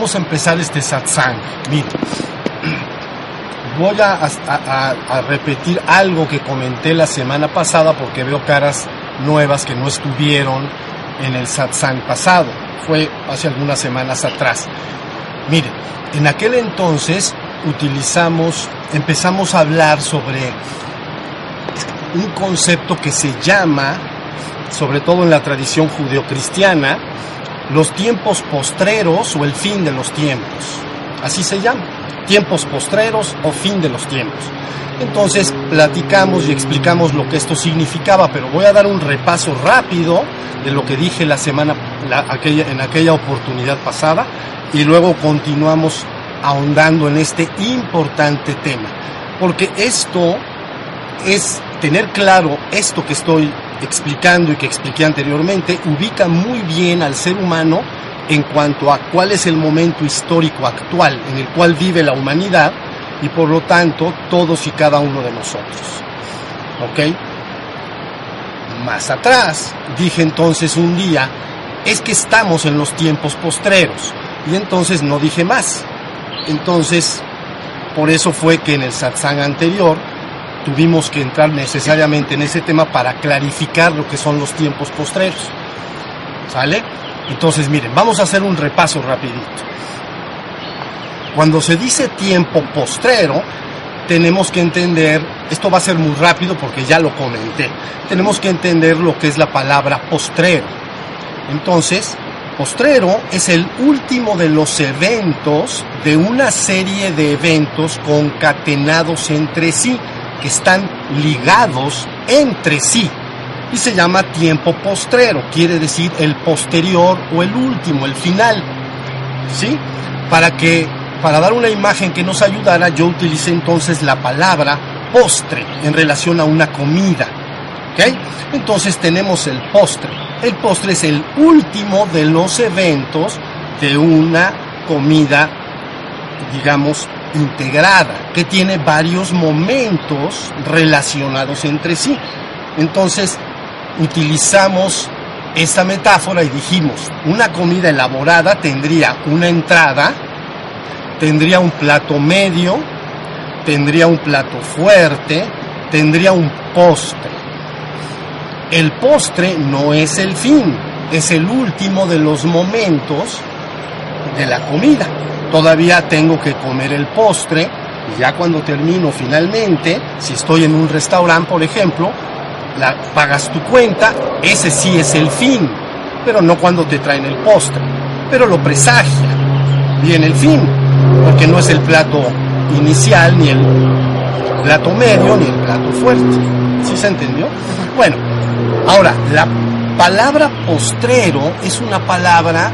vamos a empezar este satsang. Mire, voy a, a- a repetir algo que comenté la semana pasada porque veo caras nuevas que no estuvieron en el satsang pasado. Fue hace algunas semanas atrás. Mire, en aquel entonces utilizamos, empezamos a hablar sobre un concepto que se llama, sobre todo en la tradición judeocristiana, los tiempos postreros o el fin de los tiempos. Así se llama, tiempos postreros o fin de los tiempos. Entonces platicamos y explicamos lo que esto significaba, pero voy a dar un repaso rápido de lo que dije la semana, en aquella oportunidad pasada y luego continuamos ahondando en este importante tema. Porque esto es tener claro esto que estoy explicando y que expliqué anteriormente, ubica muy bien al ser humano en cuanto a cuál es el momento histórico actual en el cual vive la humanidad y por lo tanto todos y cada uno de nosotros. ¿Ok? Más atrás, dije entonces un día, es que estamos en los tiempos postreros y entonces no dije más. Entonces, por eso fue que en el satsang anterior tuvimos que entrar necesariamente en ese tema para clarificar lo que son los tiempos postreros. ¿Sale? Entonces, miren, vamos a hacer un repaso rapidito. Cuando se dice tiempo postrero, tenemos que entender, esto va a ser muy rápido porque ya lo comenté, tenemos que entender lo que es la palabra postrero. Entonces, postrero es el último de los eventos de una serie de eventos concatenados entre sí, que están ligados entre sí. Y se llama tiempo postrero, quiere decir el posterior o el último, el final. ¿Sí? Para que, para dar una imagen que nos ayudara, yo utilicé entonces la palabra postre en relación a una comida. ¿Ok? Entonces tenemos el postre. El postre es el último de los eventos de una comida, digamos, integrada, que tiene varios momentos relacionados entre sí. Entonces, utilizamos esta metáfora y dijimos, una comida elaborada tendría una entrada, tendría un plato medio, tendría un plato fuerte, tendría un postre. El postre no es el fin, es el último de los momentos de la comida. Todavía tengo que comer el postre. Y ya cuando termino finalmente, si estoy en un restaurante, por ejemplo, pagas tu cuenta, ese sí es el fin, pero no cuando te traen el postre, pero lo presagia, viene el fin, porque no es el plato inicial, ni el plato medio, ni el plato fuerte. ¿Sí se entendió? Bueno, ahora, la palabra postrero es una palabra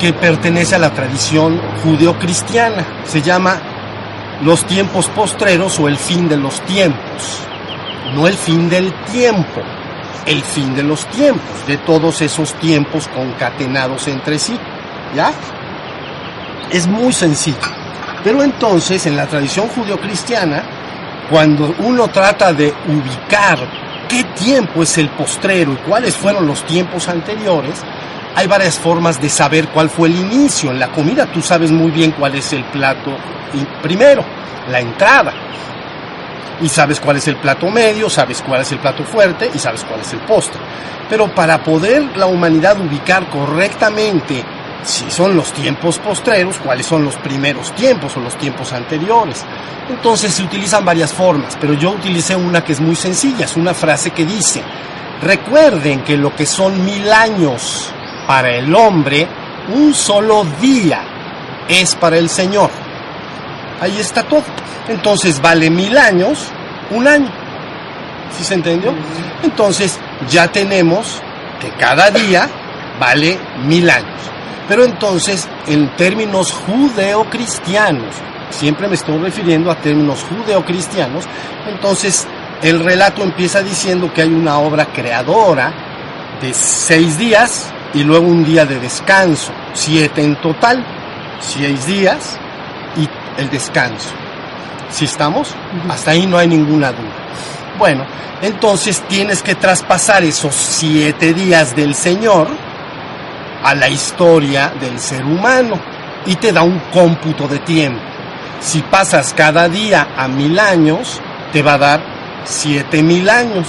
que pertenece a la tradición judeocristiana, se llama los tiempos postreros o el fin de los tiempos no el fin del tiempo, el fin de los tiempos, de todos esos tiempos concatenados entre sí. ¿Ya? Es muy sencillo. Pero entonces, en la tradición judeocristiana, cuando uno trata de ubicar qué tiempo es el postrero y cuáles fueron los tiempos anteriores, hay varias formas de saber cuál fue el inicio. En la comida tú sabes muy bien cuál es el plato primero, la entrada y sabes cuál es el plato medio, sabes cuál es el plato fuerte y sabes cuál es el postre. Pero para poder la humanidad ubicar correctamente si son los tiempos postreros, cuáles son los primeros tiempos o los tiempos anteriores. Entonces se utilizan varias formas, pero yo utilicé una que es muy sencilla, es una frase que dice, recuerden que lo que son mil años para el hombre, un solo día es para el Señor. Ahí está todo. Entonces vale mil años, un año. ¿Sí se entendió? Entonces ya tenemos que cada día vale mil años. Pero entonces, en términos judeocristianos, siempre me estoy refiriendo a términos judeocristianos, entonces el relato empieza diciendo que hay una obra creadora de seis días y luego un día de descanso, siete en total, seis días y el descanso. ¿Sí estamos? Hasta ahí no hay ninguna duda. Bueno, entonces tienes que traspasar esos siete días del Señor a la historia del ser humano. y te da un cómputo de tiempo. Si pasas cada día a mil años, te va a dar siete mil años.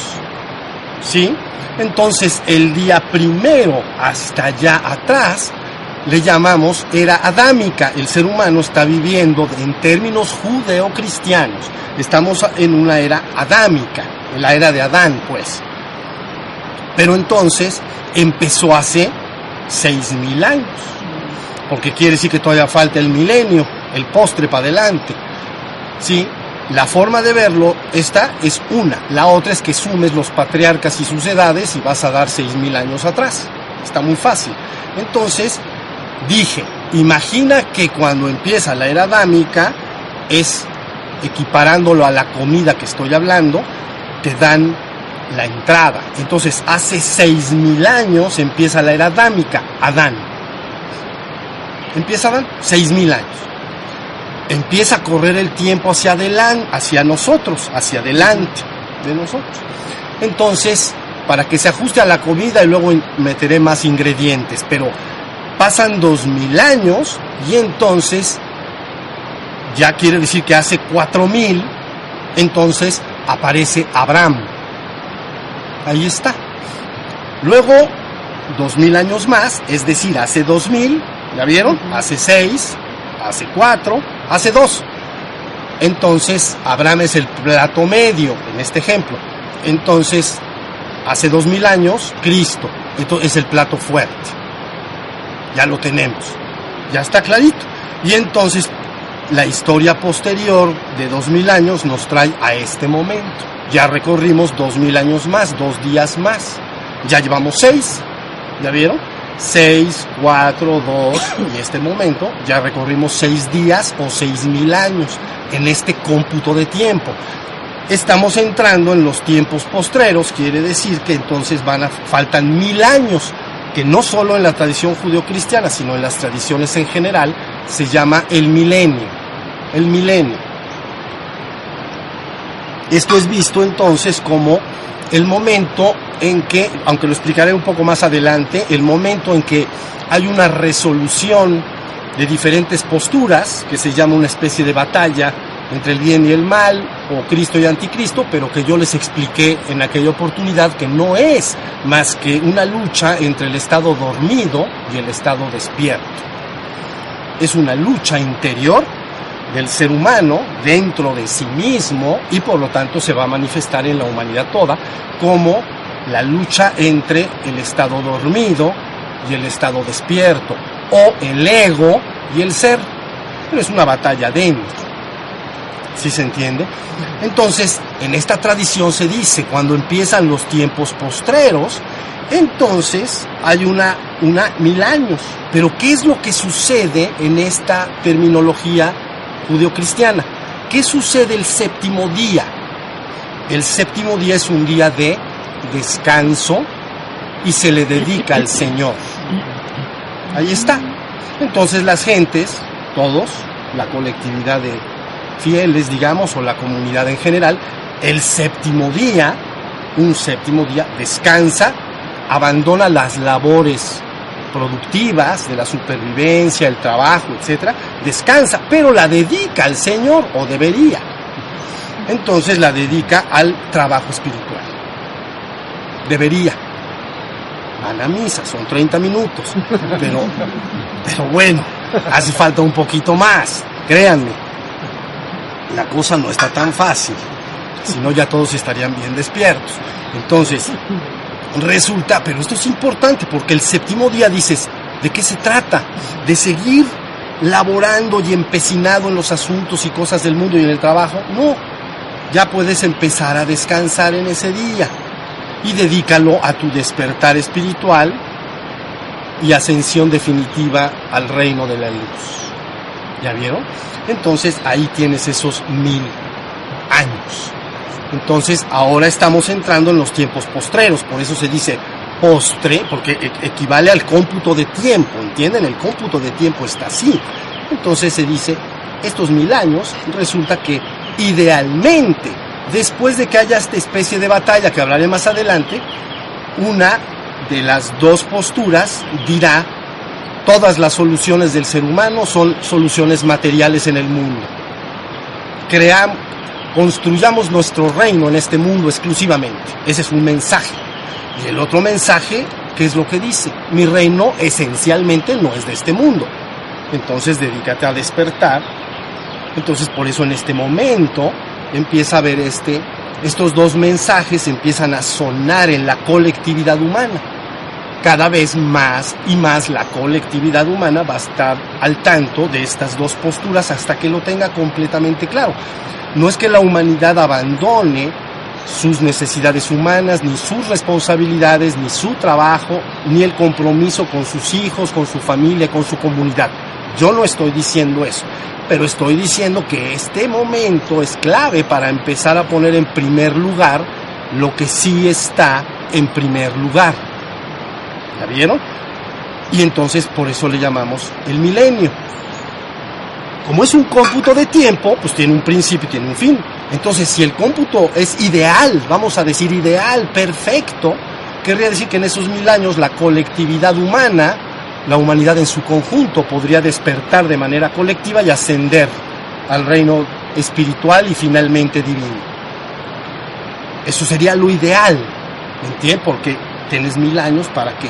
¿Sí? Entonces el día primero hasta allá atrás le llamamos era adámica. El ser humano está viviendo en términos judeocristianos. Estamos en una era adámica, en la era de Adán, pues. Pero entonces empezó hace seis mil años, porque quiere decir que todavía falta el milenio, el postre para adelante. Sí, la forma de verlo, esta es una. La otra es que sumes los patriarcas y sus edades y vas a dar seis mil años atrás. Está muy fácil. Entonces, dije, imagina que cuando empieza la era adámica, es equiparándolo a la comida que estoy hablando, te dan la entrada. Entonces, hace seis mil años empieza la era adámica, Adán. Empieza Adán, seis mil años. Empieza a correr el tiempo hacia adelante, hacia nosotros, hacia adelante de nosotros. Entonces, para que se ajuste a la comida y luego meteré más ingredientes, pero pasan dos mil años y entonces ya quiere decir que hace cuatro mil, entonces aparece Abraham. Ahí está. Luego, dos mil años más, es decir, hace dos mil, ¿ya vieron? Hace seis, hace cuatro, hace dos. Entonces, Abraham es el plato medio en este ejemplo. Entonces, hace dos mil años, Cristo. Es el plato fuerte. Ya lo tenemos. Ya está clarito. Y entonces, la historia posterior de dos mil años nos trae a este momento. Ya recorrimos dos mil años más, dos días más. Ya llevamos seis. ¿Ya vieron? Seis, cuatro, dos, y este momento ya recorrimos seis días o seis mil años en este cómputo de tiempo. Estamos entrando en los tiempos postreros, quiere decir que entonces van a, faltan mil años, que no solo en la tradición judeocristiana, sino en las tradiciones en general, se llama el milenio. El milenio. Esto es visto entonces como el momento en que, aunque lo explicaré un poco más adelante, el momento en que hay una resolución de diferentes posturas, que se llama una especie de batalla entre el bien y el mal, o Cristo y Anticristo, pero que yo les expliqué en aquella oportunidad que no es más que una lucha entre el estado dormido y el estado despierto. Es una lucha interior del ser humano dentro de sí mismo y por lo tanto se va a manifestar en la humanidad toda como la lucha entre el estado dormido y el estado despierto o el ego y el ser. Pero es una batalla dentro. ¿Sí se entiende? Entonces, en esta tradición se dice, cuando empiezan los tiempos postreros, entonces hay una, una mil años. Pero ¿qué es lo que sucede en esta terminología judeocristiana? ¿Qué sucede el séptimo día? El séptimo día es un día de descanso y se le dedica al Señor. Ahí está. Entonces las gentes, todos, la colectividad de fieles, digamos, o la comunidad en general, el séptimo día, un séptimo día, descansa, abandona las labores productivas de la supervivencia, el trabajo, etcétera, descansa, pero la dedica al Señor o debería. Entonces la dedica al trabajo espiritual. Debería. Van a misa, son 30 minutos, pero, pero bueno, hace falta un poquito más, créanme. La cosa no está tan fácil, si no ya todos estarían bien despiertos. Entonces, resulta, pero esto es importante porque el séptimo día dices, ¿de qué se trata? De seguir laborando y empecinado en los asuntos y cosas del mundo y en el trabajo. No, ya puedes empezar a descansar en ese día y dedícalo a tu despertar espiritual y ascensión definitiva al reino de la luz. ¿Ya vieron? Entonces ahí tienes esos mil años. Entonces ahora estamos entrando en los tiempos postreros, por eso se dice postre, porque e-, equivale al cómputo de tiempo, ¿entienden? El cómputo de tiempo está así. Entonces se dice, estos mil años, resulta que idealmente, después de que haya esta especie de batalla que hablaré más adelante, una de las dos posturas dirá todas las soluciones del ser humano son soluciones materiales en el mundo. Creamos, construyamos nuestro reino en este mundo exclusivamente. Ese es un mensaje. Y el otro mensaje, ¿qué es lo que dice? Mi reino esencialmente no es de este mundo. Entonces dedícate a despertar. Entonces por eso en este momento empieza a ver este, estos dos mensajes empiezan a sonar en la colectividad humana. Cada vez más y más la colectividad humana va a estar al tanto de estas dos posturas hasta que lo tenga completamente claro. No es que la humanidad abandone sus necesidades humanas, ni sus responsabilidades, ni su trabajo, ni el compromiso con sus hijos, con su familia, con su comunidad. Yo no estoy diciendo eso, pero estoy diciendo que este momento es clave para empezar a poner en primer lugar lo que sí está en primer lugar. ¿Ya vieron? Y entonces por eso le llamamos el milenio. Como es un cómputo de tiempo, pues tiene un principio y tiene un fin. Entonces, si el cómputo es ideal, vamos a decir ideal, perfecto, querría decir que en esos mil años la colectividad humana, la humanidad en su conjunto, podría despertar de manera colectiva y ascender al reino espiritual y finalmente divino. Eso sería lo ideal, ¿me entiendes? Porque tienes mil años para que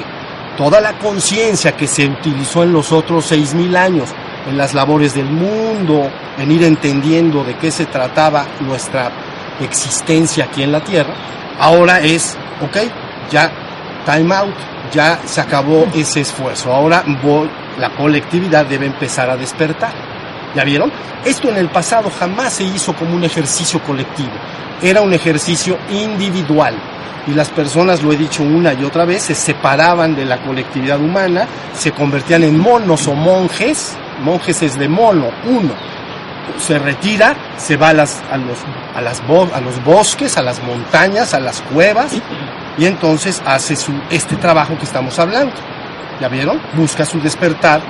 toda la conciencia que se utilizó en los otros seis mil años en las labores del mundo, en ir entendiendo de qué se trataba nuestra existencia aquí en la Tierra, ahora es, ok, ya time out, ya se acabó ese esfuerzo, ahora voy, la colectividad debe empezar a despertar. ¿Ya vieron? Esto en el pasado jamás se hizo como un ejercicio colectivo, era un ejercicio individual y las personas, lo he dicho una y otra vez, se separaban de la colectividad humana, se convertían en monos o monjes, monjes es de mono, uno, se retira, se va a, las, a, los, a, los bosques, a las montañas, a las cuevas, y entonces hace su, este trabajo que estamos hablando. ¿Ya vieron? Busca su despertar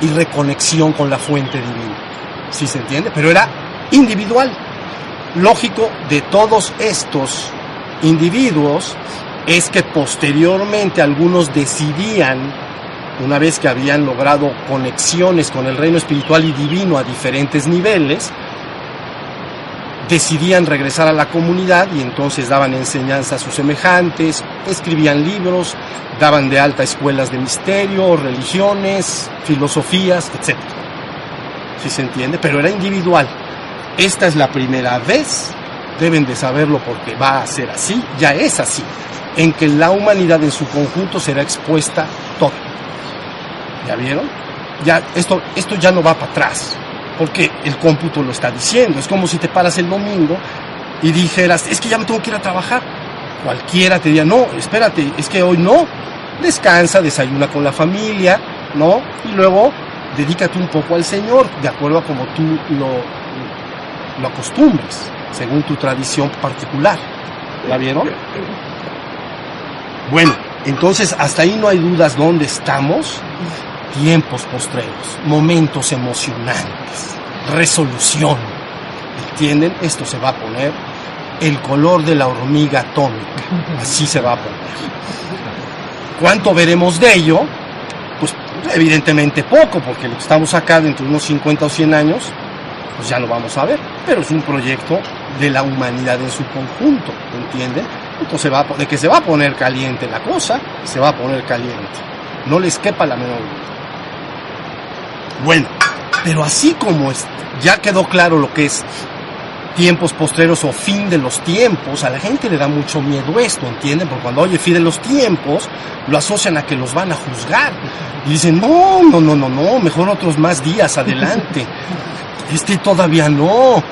y reconexión con la fuente divina. ¿Sí se entiende? Pero era individual. Lógico de todos estos individuos es que posteriormente algunos decidían, una vez que habían logrado conexiones con el reino espiritual y divino a diferentes niveles, decidían regresar a la comunidad y entonces daban enseñanza a sus semejantes, escribían libros, daban de alta escuelas de misterio, religiones, filosofías, etc. Si se entiende? Pero era individual. Esta es la primera vez deben de saberlo porque va a ser así, ya es así, en que la humanidad en su conjunto será expuesta todo. ¿Ya vieron? Ya, esto, esto ya no va para atrás, porque el cómputo lo está diciendo. Es como si te paras el domingo y dijeras, es que ya me tengo que ir a trabajar. Cualquiera te diría, no, espérate, es que hoy no. Descansa, desayuna con la familia, ¿no? Y luego dedícate un poco al Señor, de acuerdo a como tú lo, lo acostumbres según tu tradición particular. ¿La vieron? Bueno, entonces hasta ahí no hay dudas dónde estamos. Tiempos postreros, momentos emocionantes, resolución. ¿Entienden? Esto se va a poner el color de la hormiga atómica. Así se va a poner. ¿Cuánto veremos de ello? Pues evidentemente poco, porque lo que estamos acá dentro de unos 50 o 100 años, pues ya lo vamos a ver. Pero es un proyecto de la humanidad en su conjunto, ¿entienden? Entonces va de que se va a poner caliente la cosa, se va a poner caliente. No les quepa la menor duda. Bueno, pero así como es, ya quedó claro lo que es tiempos postreros o fin de los tiempos, a la gente le da mucho miedo esto, ¿entienden? Porque cuando oye fin de los tiempos, lo asocian a que los van a juzgar. Y dicen, no, no, no, no, no, mejor otros más días adelante. Este todavía no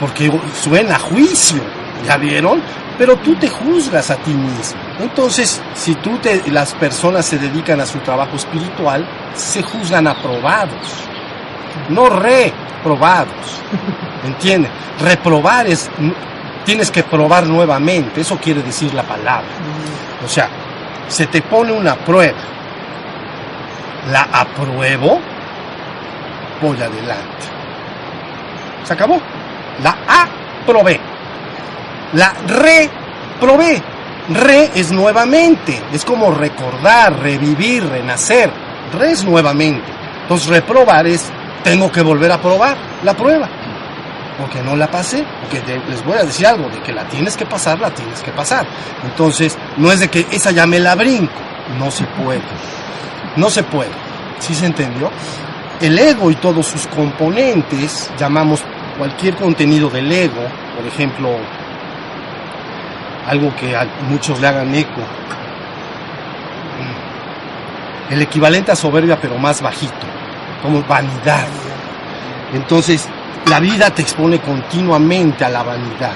porque suena a juicio, ¿ya vieron? Pero tú te juzgas a ti mismo. Entonces, si tú te, las personas se dedican a su trabajo espiritual, se juzgan aprobados, no reprobados. ¿Entiendes? Reprobar es, tienes que probar nuevamente, eso quiere decir la palabra. O sea, se te pone una prueba, la apruebo, voy adelante. Se acabó. La aprobé. La reprobé. Re es nuevamente, es como recordar, revivir, renacer. res nuevamente. Entonces reprobar es, tengo que volver a probar la prueba. Porque no la pasé, porque les voy a decir algo, de que la tienes que pasar, la tienes que pasar. Entonces, no es de que esa ya me la brinco, no se puede. No se puede. ¿Sí se entendió? El ego y todos sus componentes, llamamos cualquier contenido del ego, por ejemplo, algo que a muchos le hagan eco, el equivalente a soberbia pero más bajito, como vanidad. Entonces, la vida te expone continuamente a la vanidad.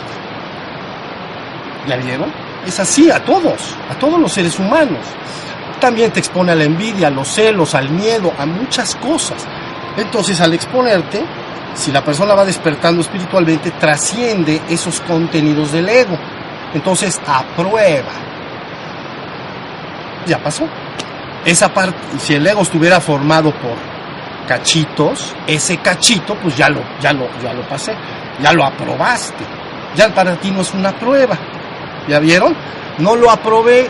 ¿Ya vieron? Es así a todos, a todos los seres humanos. También te expone a la envidia, a los celos, al miedo, a muchas cosas. Entonces, al exponerte, si la persona va despertando espiritualmente, trasciende esos contenidos del ego. Entonces, aprueba. Ya pasó esa parte, si el ego estuviera formado por cachitos, ese cachito, pues ya lo, ya lo, ya lo pasé, ya lo aprobaste. Ya para ti no es una prueba. ¿Ya vieron? No lo aprobé.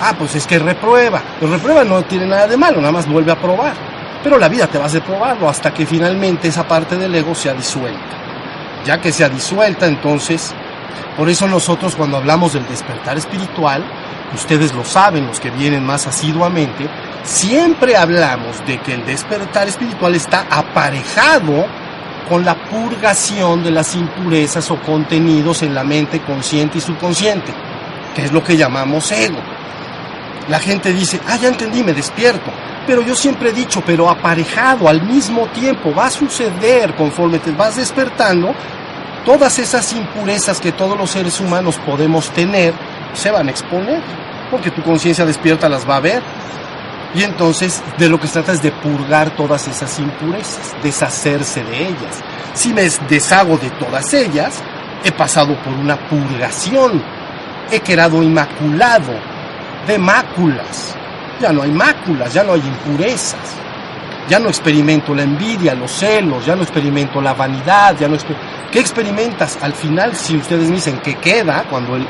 Ah, pues es que reprueba. Pero reprueba no tiene nada de malo, nada más vuelve a probar. Pero la vida te va a probarlo hasta que finalmente esa parte del ego sea disuelta. Ya que sea disuelta, entonces, por eso nosotros cuando hablamos del despertar espiritual, ustedes lo saben, los que vienen más asiduamente, siempre hablamos de que el despertar espiritual está aparejado con la purgación de las impurezas o contenidos en la mente consciente y subconsciente, que es lo que llamamos ego. La gente dice, ah, ya entendí, me despierto. Pero yo siempre he dicho, pero aparejado al mismo tiempo, va a suceder conforme te vas despertando, todas esas impurezas que todos los seres humanos podemos tener, se van a exponer, porque tu conciencia despierta las va a ver. Y entonces de lo que se trata es de purgar todas esas impurezas, deshacerse de ellas. Si me deshago de todas ellas, he pasado por una purgación, he quedado inmaculado de máculas. Ya no hay máculas, ya no hay impurezas. Ya no experimento la envidia, los celos, ya no experimento la vanidad, ya no ¿Qué experimentas? Al final, si ustedes me dicen que queda cuando el,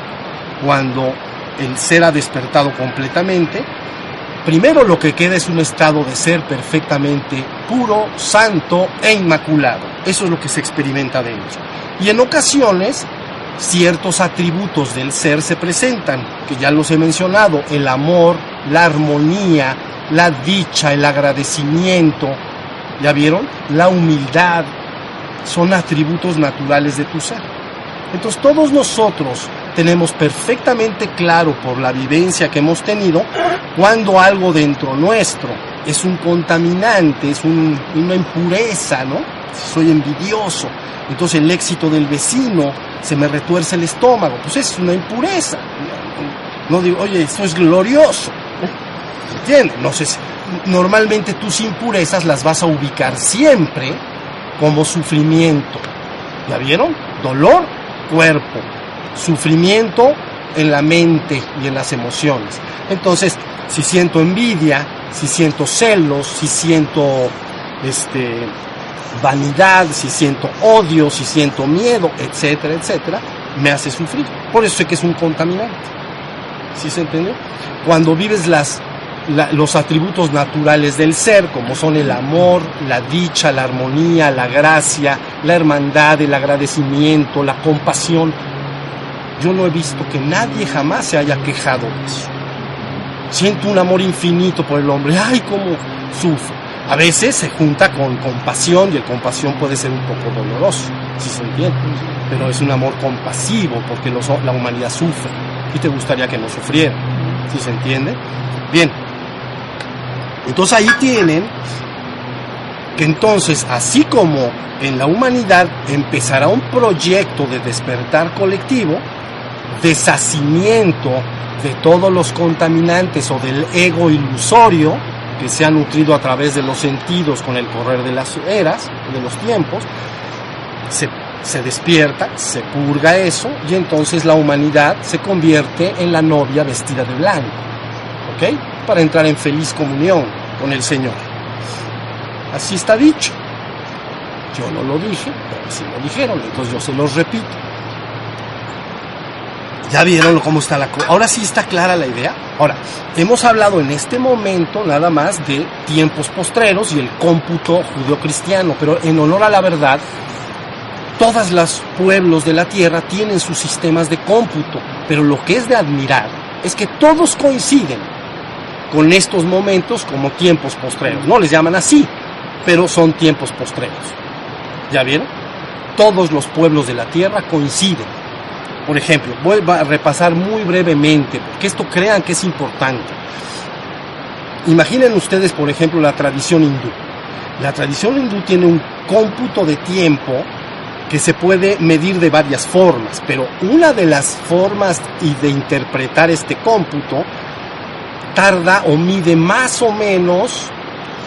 cuando el ser ha despertado completamente, primero lo que queda es un estado de ser perfectamente puro, santo e inmaculado. Eso es lo que se experimenta dentro. Y en ocasiones ciertos atributos del ser se presentan, que ya los he mencionado, el amor, la armonía, la dicha, el agradecimiento, ¿ya vieron? La humildad, son atributos naturales de tu ser. Entonces todos nosotros tenemos perfectamente claro por la vivencia que hemos tenido cuando algo dentro nuestro es un contaminante, es una impureza, ¿no? Soy envidioso, entonces el éxito del vecino se me retuerce el estómago, pues es una impureza. No digo, oye, eso es glorioso. Sé, normalmente tus impurezas las vas a ubicar siempre como sufrimiento. ¿Ya vieron? Dolor, cuerpo sufrimiento en la mente y en las emociones. Entonces, si siento envidia, si siento celos, si siento este vanidad, si siento odio, si siento miedo, etcétera, etcétera, me hace sufrir. Por eso es que es un contaminante. ¿Sí se entiende? Cuando vives las, los atributos naturales del ser, como son el amor, la dicha, la armonía, la gracia, la hermandad, el agradecimiento, la compasión, yo no he visto que nadie jamás se haya quejado de eso. Siento un amor infinito por el hombre. Ay, cómo sufro. A veces se junta con compasión y el compasión puede ser un poco doloroso, si se entiende. Pero es un amor compasivo porque la humanidad sufre y te gustaría que no sufriera, si se entiende. Bien. Entonces ahí tienen que entonces, así como en la humanidad empezará un proyecto de despertar colectivo, deshacimiento de todos los contaminantes o del ego ilusorio que se ha nutrido a través de los sentidos con el correr de las eras, de los tiempos, se, se despierta, se purga eso y entonces la humanidad se convierte en la novia vestida de blanco, ¿ok? Para entrar en feliz comunión con el Señor. Así está dicho. Yo no lo dije, pero así lo dijeron, entonces yo se los repito. ¿Ya vieron cómo está la cosa? Ahora sí está clara la idea. Ahora, hemos hablado en este momento nada más de tiempos postreros y el cómputo judio-cristiano, pero en honor a la verdad, todos los pueblos de la tierra tienen sus sistemas de cómputo, pero lo que es de admirar es que todos coinciden con estos momentos como tiempos postreros. No les llaman así, pero son tiempos postreros. ¿Ya vieron? Todos los pueblos de la tierra coinciden por ejemplo, voy a repasar muy brevemente, porque esto crean que es importante. Imaginen ustedes, por ejemplo, la tradición hindú. La tradición hindú tiene un cómputo de tiempo que se puede medir de varias formas, pero una de las formas de interpretar este cómputo tarda o mide más o menos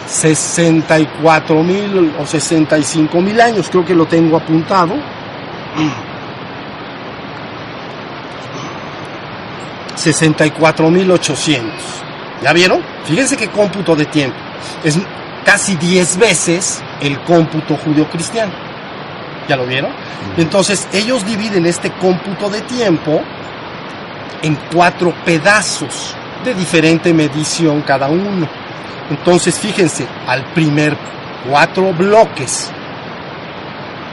64 mil o 65 mil años, creo que lo tengo apuntado. 64.800. ¿Ya vieron? Fíjense qué cómputo de tiempo. Es casi 10 veces el cómputo judío-cristiano. ¿Ya lo vieron? Entonces ellos dividen este cómputo de tiempo en cuatro pedazos de diferente medición cada uno. Entonces fíjense, al primer cuatro bloques.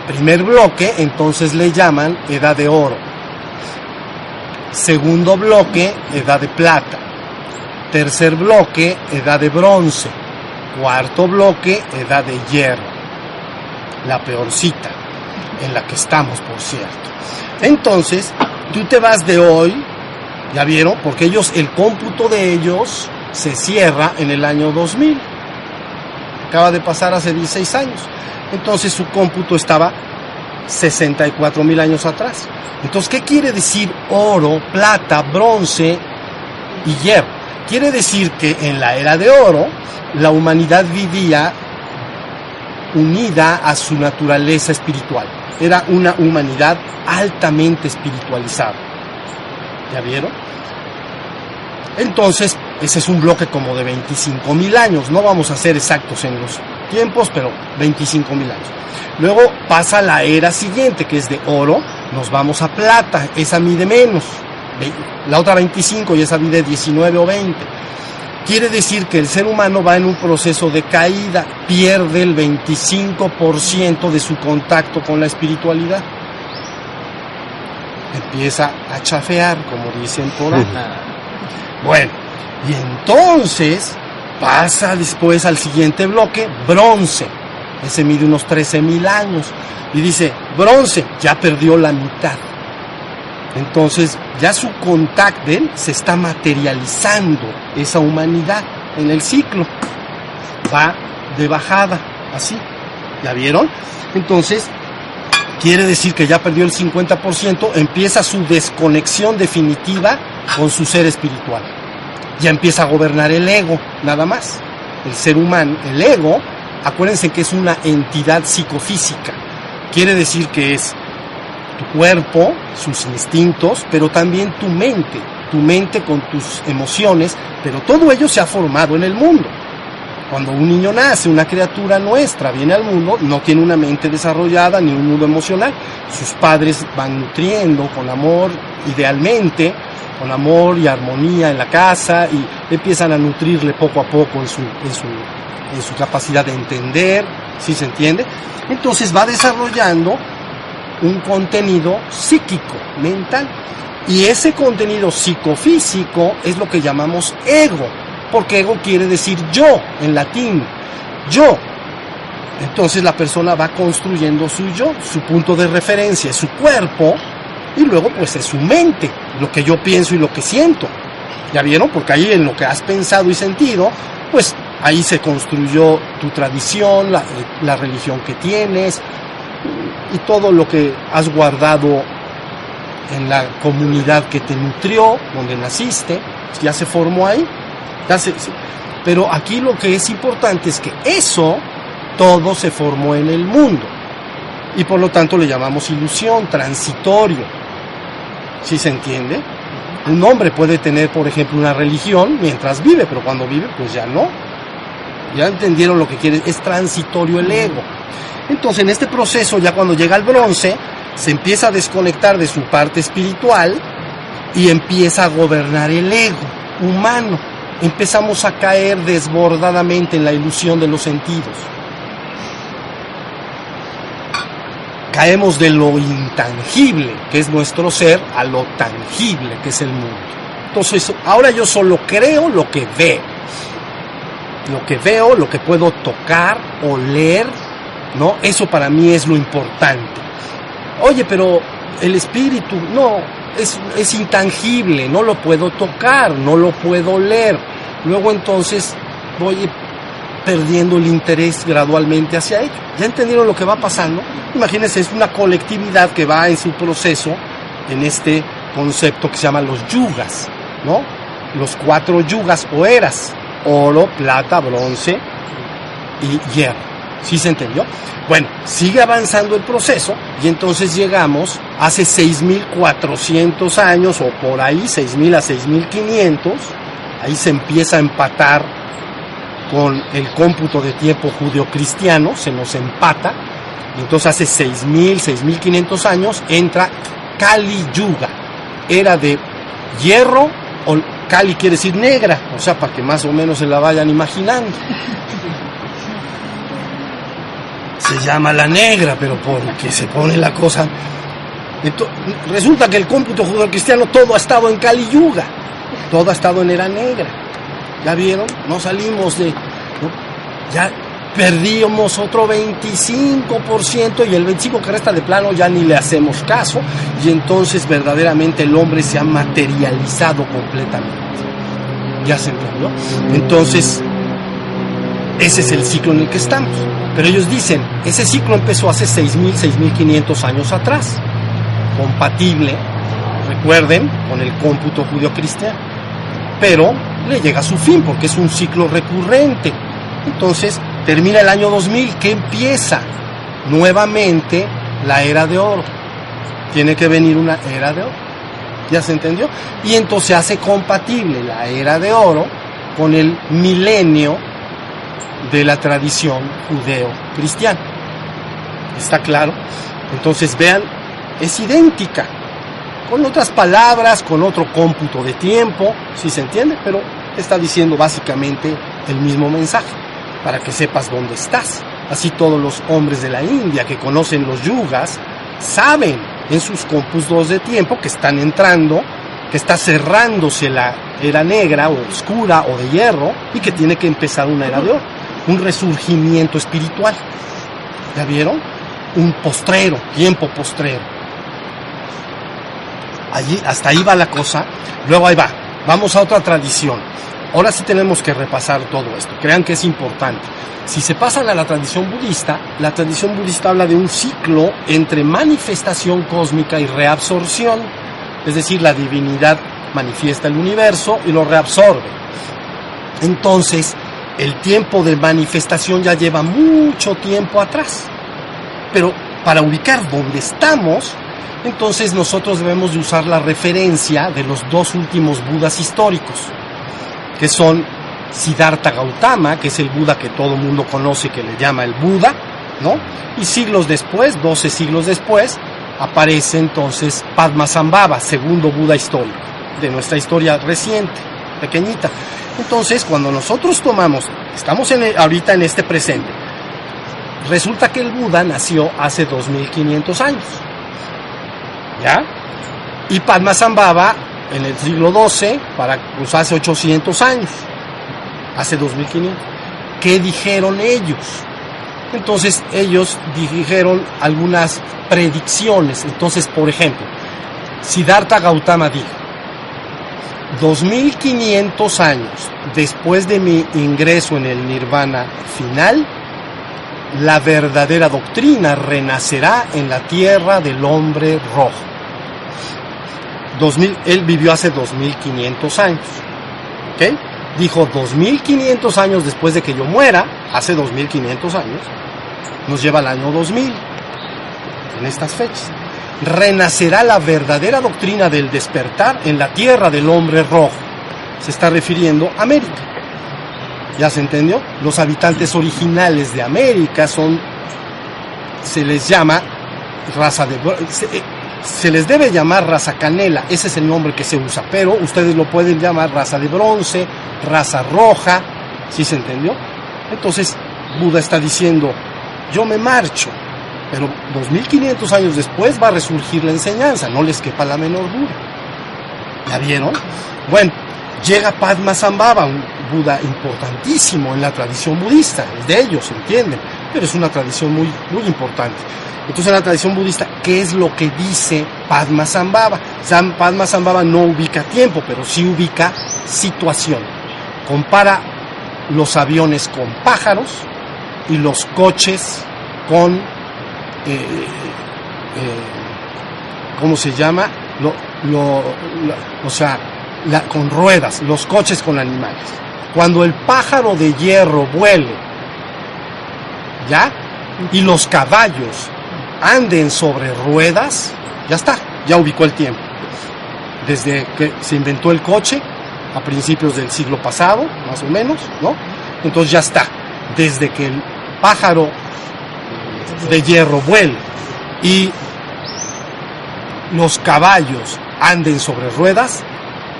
Primer bloque, entonces le llaman edad de oro Segundo bloque, edad de plata. Tercer bloque, edad de bronce. Cuarto bloque, edad de hierro. La peorcita, en la que estamos, por cierto. Entonces, tú te vas de hoy, ¿ya vieron? Porque ellos, el cómputo de ellos se cierra en el año 2000. Acaba de pasar hace 16 años. Entonces su cómputo estaba 64 mil años atrás. Entonces, ¿qué quiere decir oro, plata, bronce y hierro? Quiere decir que en la era de oro la humanidad vivía unida a su naturaleza espiritual. Era una humanidad altamente espiritualizada. ¿Ya vieron? Entonces, ese es un bloque como de 25 mil años. No vamos a ser exactos en los tiempos, pero 25 mil años. Luego pasa la era siguiente, que es de oro, nos vamos a plata, esa mide menos, la otra 25 y esa mide 19 o 20. Quiere decir que el ser humano va en un proceso de caída, pierde el 25% de su contacto con la espiritualidad. Empieza a chafear, como dicen por ahí. Bueno, y entonces pasa después al siguiente bloque, bronce ese mide unos 13 mil años. Y dice, bronce, ya perdió la mitad. Entonces, ya su contacto se está materializando esa humanidad en el ciclo. Va de bajada, así. ¿Ya vieron? Entonces, quiere decir que ya perdió el 50%, empieza su desconexión definitiva con su ser espiritual. Ya empieza a gobernar el ego, nada más. El ser humano, el ego, acuérdense que es una entidad psicofísica. Quiere decir que es tu cuerpo, sus instintos, pero también tu mente, tu mente con tus emociones, pero todo ello se ha formado en el mundo. Cuando un niño nace, una criatura nuestra viene al mundo, no tiene una mente desarrollada ni un mundo emocional. Sus padres van nutriendo con amor, idealmente, con amor y armonía en la casa y empiezan a nutrirle poco a poco en su, en su en su capacidad de entender, si se entiende? Entonces va desarrollando un contenido psíquico, mental. Y ese contenido psicofísico es lo que llamamos ego, porque ego quiere decir yo en latín, yo. Entonces la persona va construyendo su yo, su punto de referencia su cuerpo y luego pues es su mente, lo que yo pienso y lo que siento. ¿Ya vieron? Porque ahí en lo que has pensado y sentido, pues Ahí se construyó tu tradición, la, religión que tienes y todo lo que has guardado en la comunidad que te nutrió, donde naciste, ya se formó ahí. pero aquí lo que es importante es que eso todo se formó en el mundo. Y por lo tanto le llamamos ilusión, transitorio. ¿Sí se entiende? Un hombre puede tener, por ejemplo, una religión mientras vive, pero cuando vive, pues ya no. Ya entendieron lo que quiere, es transitorio el ego. Entonces, en este proceso, ya cuando llega el bronce, se empieza a desconectar de su parte espiritual y empieza a gobernar el ego humano. Empezamos a caer desbordadamente en la ilusión de los sentidos. Caemos de lo intangible, que es nuestro ser, a lo tangible, que es el mundo. Entonces, ahora yo solo creo lo que veo. Lo que veo, lo que puedo tocar, oler, ¿no? Eso para mí es lo importante. Oye, pero el espíritu, no, es, es intangible, no lo puedo tocar, no lo puedo leer. Luego entonces voy perdiendo el interés gradualmente hacia ello. ¿Ya entendieron lo que va pasando? Imagínense, es una colectividad que va en su proceso en este concepto que se llama los yugas, ¿no? Los cuatro yugas o eras, oro, plata, bronce y hierro. ¿Sí se entendió? Bueno, sigue avanzando el proceso y entonces llegamos hace 6.400 años o por ahí, 6.000 a 6.500, ahí se empieza a empatar con el cómputo de tiempo judio-cristiano, se nos empata, entonces hace 6.000, 6.500 años entra Kali Yuga, era de hierro, o Kali quiere decir negra, o sea, para que más o menos se la vayan imaginando se llama la negra, pero porque se pone la cosa. Resulta que el cómputo judío-cristiano todo ha estado en Kali Yuga, todo ha estado en era negra. ¿Ya vieron? No salimos de. Ya perdíamos otro 25% y el 25% que resta de plano ya ni le hacemos caso y entonces verdaderamente el hombre se ha materializado completamente. ¿Ya se entendió? Entonces, ese es el ciclo en el que estamos. Pero ellos dicen, ese ciclo empezó hace 6.000, 6.500 años atrás, compatible, recuerden, con el cómputo judío-cristiano. Pero le llega a su fin porque es un ciclo recurrente. Entonces termina el año 2000, que empieza nuevamente la era de oro. Tiene que venir una era de oro. ¿Ya se entendió? Y entonces hace compatible la era de oro con el milenio de la tradición judeo-cristiana. ¿Está claro? Entonces vean, es idéntica, con otras palabras, con otro cómputo de tiempo, si se entiende, pero está diciendo básicamente el mismo mensaje, para que sepas dónde estás. Así todos los hombres de la India que conocen los yugas saben en sus cómputos de tiempo que están entrando, que está cerrándose la era negra o oscura o de hierro y que tiene que empezar una era de oro un resurgimiento espiritual. ¿Ya vieron? Un postrero, tiempo postrero. Allí, hasta ahí va la cosa. Luego ahí va. Vamos a otra tradición. Ahora sí tenemos que repasar todo esto. Crean que es importante. Si se pasan a la tradición budista, la tradición budista habla de un ciclo entre manifestación cósmica y reabsorción. Es decir, la divinidad manifiesta el universo y lo reabsorbe. Entonces, el tiempo de manifestación ya lleva mucho tiempo atrás. Pero para ubicar dónde estamos, entonces nosotros debemos de usar la referencia de los dos últimos Budas históricos, que son Siddhartha Gautama, que es el Buda que todo el mundo conoce, que le llama el Buda, ¿no? Y siglos después, 12 siglos después, aparece entonces Padmasambhava, segundo Buda histórico, de nuestra historia reciente, pequeñita. Entonces, cuando nosotros tomamos, estamos en ahorita en este presente, resulta que el Buda nació hace 2500 años. ¿Ya? Y Padmasambhava en el siglo XII, para pues hace 800 años, hace 2500. ¿Qué dijeron ellos? Entonces ellos dijeron algunas predicciones. Entonces, por ejemplo, Siddhartha Gautama dijo, 2500 años después de mi ingreso en el nirvana final, la verdadera doctrina renacerá en la tierra del hombre rojo. 2000, él vivió hace 2500 años. ¿Ok? Dijo 2500 años después de que yo muera, hace 2500 años, nos lleva al año 2000, en estas fechas renacerá la verdadera doctrina del despertar en la tierra del hombre rojo. Se está refiriendo a América. ¿Ya se entendió? Los habitantes originales de América son, se les llama raza de... se les debe llamar raza canela, ese es el nombre que se usa, pero ustedes lo pueden llamar raza de bronce, raza roja, ¿sí se entendió? Entonces Buda está diciendo, yo me marcho, pero 2500 años después va a resurgir la enseñanza, no les quepa la menor duda. ¿Ya vieron? Bueno, llega Padmasambhava, un Buda importantísimo en la tradición budista, es de ellos, ¿entienden? Pero es una tradición muy, muy importante. Entonces en la tradición budista, ¿qué es lo que dice Padmasambhava? Padmasambhava no ubica tiempo, pero sí ubica situación. Compara los aviones con pájaros y los coches con, eh, eh, ¿cómo se llama? Lo, lo, o sea, con ruedas, los coches con animales. Cuando el pájaro de hierro vuele, ¿ya? Y los caballos anden sobre ruedas, ya está, ya ubicó el tiempo. Desde que se inventó el coche, a principios del siglo pasado, más o menos, ¿no? Entonces ya está. Desde que el pájaro de hierro vuele y los caballos anden sobre ruedas,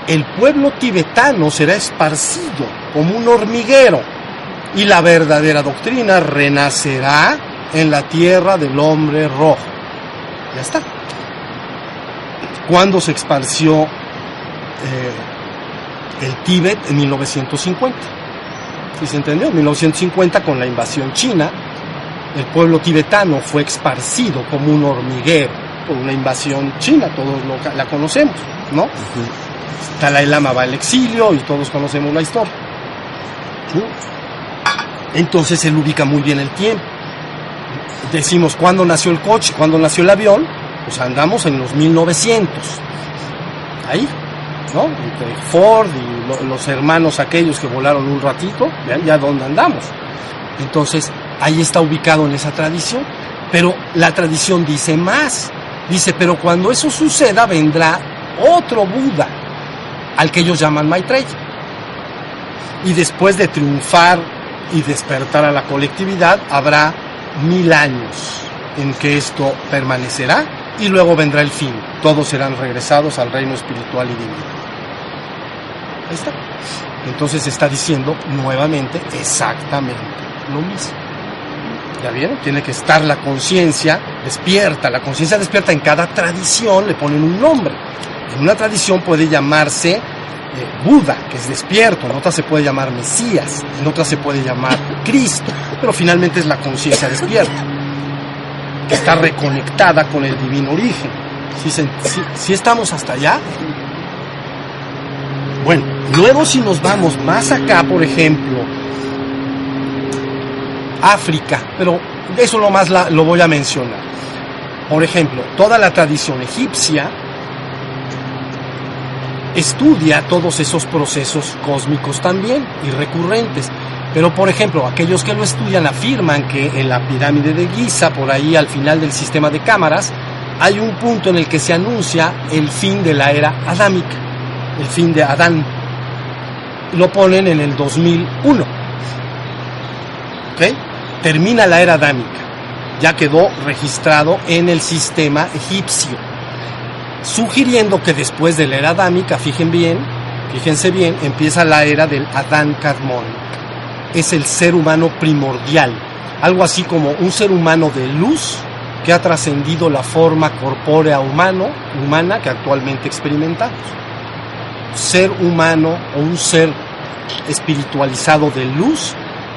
el pueblo tibetano será esparcido como un hormiguero y la verdadera doctrina renacerá en la tierra del hombre rojo. Ya está. Cuando se esparció eh, el Tíbet en 1950. ¿Sí se entendió? En 1950 con la invasión china, el pueblo tibetano fue esparcido como un hormiguero por una invasión china, todos la conocemos, ¿no? Dalai Lama va al exilio y todos conocemos la historia. Entonces él ubica muy bien el tiempo. Decimos cuándo nació el coche, cuándo nació el avión, pues andamos en los 1900. Ahí, ¿no? Entre Ford y los hermanos aquellos que volaron un ratito, vean ya dónde andamos. Entonces, ahí está ubicado en esa tradición. Pero la tradición dice más. Dice, pero cuando eso suceda vendrá otro Buda, al que ellos llaman Maitreya. Y después de triunfar y despertar a la colectividad, habrá mil años en que esto permanecerá y luego vendrá el fin. Todos serán regresados al reino espiritual y divino. Ahí está. Entonces está diciendo nuevamente exactamente lo mismo. ¿Ya vieron? Tiene que estar la conciencia despierta. La conciencia despierta en cada tradición le ponen un nombre. En una tradición puede llamarse eh, Buda, que es despierto, en otra se puede llamar Mesías, en otra se puede llamar Cristo, pero finalmente es la conciencia despierta, que está reconectada con el divino origen. Si, estamos hasta allá, bueno, luego si nos vamos más acá, por ejemplo, África, pero eso lo más lo voy a mencionar. Por ejemplo, toda la tradición egipcia estudia todos esos procesos cósmicos también y recurrentes. Pero por ejemplo, aquellos que lo estudian afirman que en la pirámide de Giza, por ahí al final del sistema de cámaras, hay un punto en el que se anuncia el fin de la era adámica, el fin de Adán. Lo ponen en el 2001. ¿Ok? Termina la era adámica. Ya quedó registrado en el sistema egipcio sugiriendo que después de la era adámica, fíjense bien, fíjense bien, empieza la era del Adán Kadmon. Es el ser humano primordial, algo así como un ser humano de luz que ha trascendido la forma corpórea humano, humana que actualmente experimentamos. Ser humano o un ser espiritualizado de luz